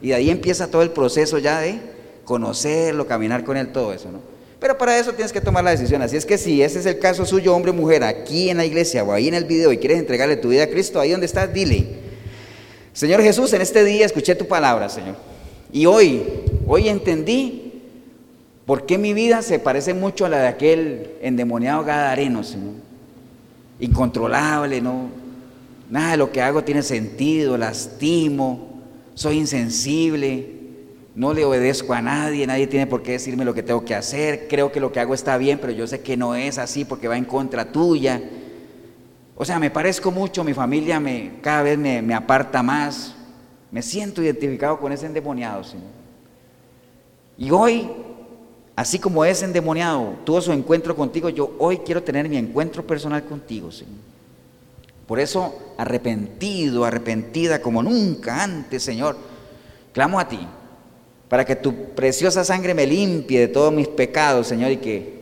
Y de ahí empieza todo el proceso ya de conocerlo, caminar con él, todo eso, ¿no? Pero para eso tienes que tomar la decisión. Así es que si ese es el caso suyo, hombre o mujer, aquí en la iglesia o ahí en el video y quieres entregarle tu vida a Cristo, ahí donde estás, dile, Señor Jesús, en este día escuché tu palabra, Señor. Y hoy, hoy entendí por qué mi vida se parece mucho a la de aquel endemoniado gadareno, Señor. Incontrolable, ¿no? Nada de lo que hago tiene sentido, lastimo, soy insensible, no le obedezco a nadie, nadie tiene por qué decirme lo que tengo que hacer, creo que lo que hago está bien, pero yo sé que no es así porque va en contra tuya. O sea, me parezco mucho, mi familia me, cada vez me, me aparta más, me siento identificado con ese endemoniado, Señor. Y hoy, así como ese endemoniado tuvo su encuentro contigo, yo hoy quiero tener mi encuentro personal contigo, Señor. Por eso, arrepentido, arrepentida como nunca antes, Señor, clamo a ti, para que tu preciosa sangre me limpie de todos mis pecados, Señor, y que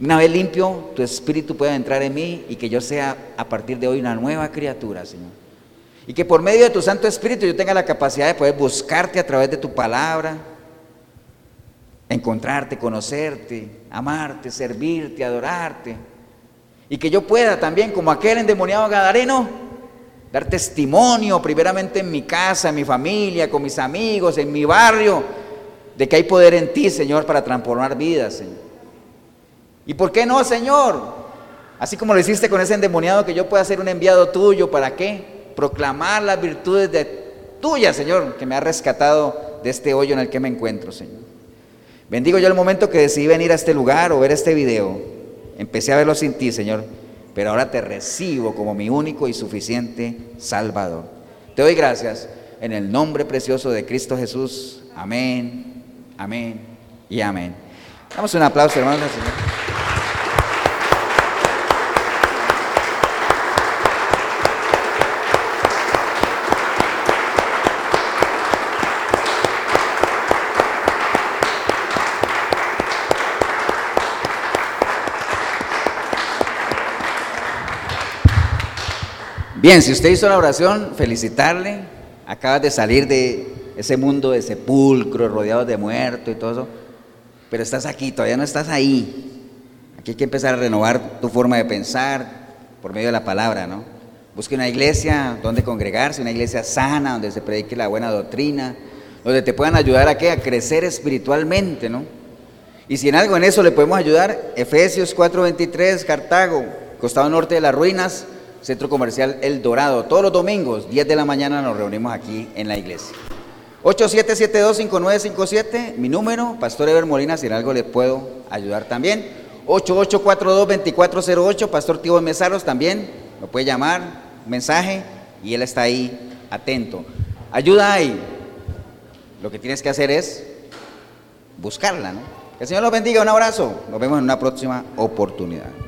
una vez limpio, tu espíritu pueda entrar en mí y que yo sea a partir de hoy una nueva criatura, Señor. Y que por medio de tu Santo Espíritu yo tenga la capacidad de poder buscarte a través de tu palabra, encontrarte, conocerte, amarte, servirte, adorarte y que yo pueda también, como aquel endemoniado gadareno, dar testimonio primeramente en mi casa, en mi familia, con mis amigos, en mi barrio, de que hay poder en ti, Señor, para transformar vidas, Señor. ¿Y por qué no, Señor? Así como lo hiciste con ese endemoniado, que yo pueda ser un enviado tuyo, ¿para qué? Proclamar las virtudes de tuya, Señor, que me ha rescatado de este hoyo en el que me encuentro, Señor. Bendigo yo el momento que decidí venir a este lugar o ver este video. Empecé a verlo sin ti, Señor, pero ahora te recibo como mi único y suficiente Salvador. Te doy gracias en el nombre precioso de Cristo Jesús. Amén, amén y amén. Damos un aplauso, hermanos. Bien, si usted hizo la oración, felicitarle. Acabas de salir de ese mundo de sepulcro, rodeado de muertos y todo eso. Pero estás aquí, todavía no estás ahí. Aquí hay que empezar a renovar tu forma de pensar por medio de la palabra, ¿no? Busque una iglesia donde congregarse, una iglesia sana, donde se predique la buena doctrina, donde te puedan ayudar a, a crecer espiritualmente, ¿no? Y si en algo en eso le podemos ayudar, Efesios 4:23, Cartago, costado norte de las ruinas, Centro Comercial El Dorado. Todos los domingos, 10 de la mañana, nos reunimos aquí en la iglesia. 8772-5957, mi número, Pastor Ever Molina, si en algo le puedo ayudar también. 8842-2408, Pastor Tío Mesaros también, lo puede llamar, mensaje, y él está ahí atento. Ayuda ahí. Lo que tienes que hacer es buscarla, ¿no? Que el Señor los bendiga, un abrazo. Nos vemos en una próxima oportunidad.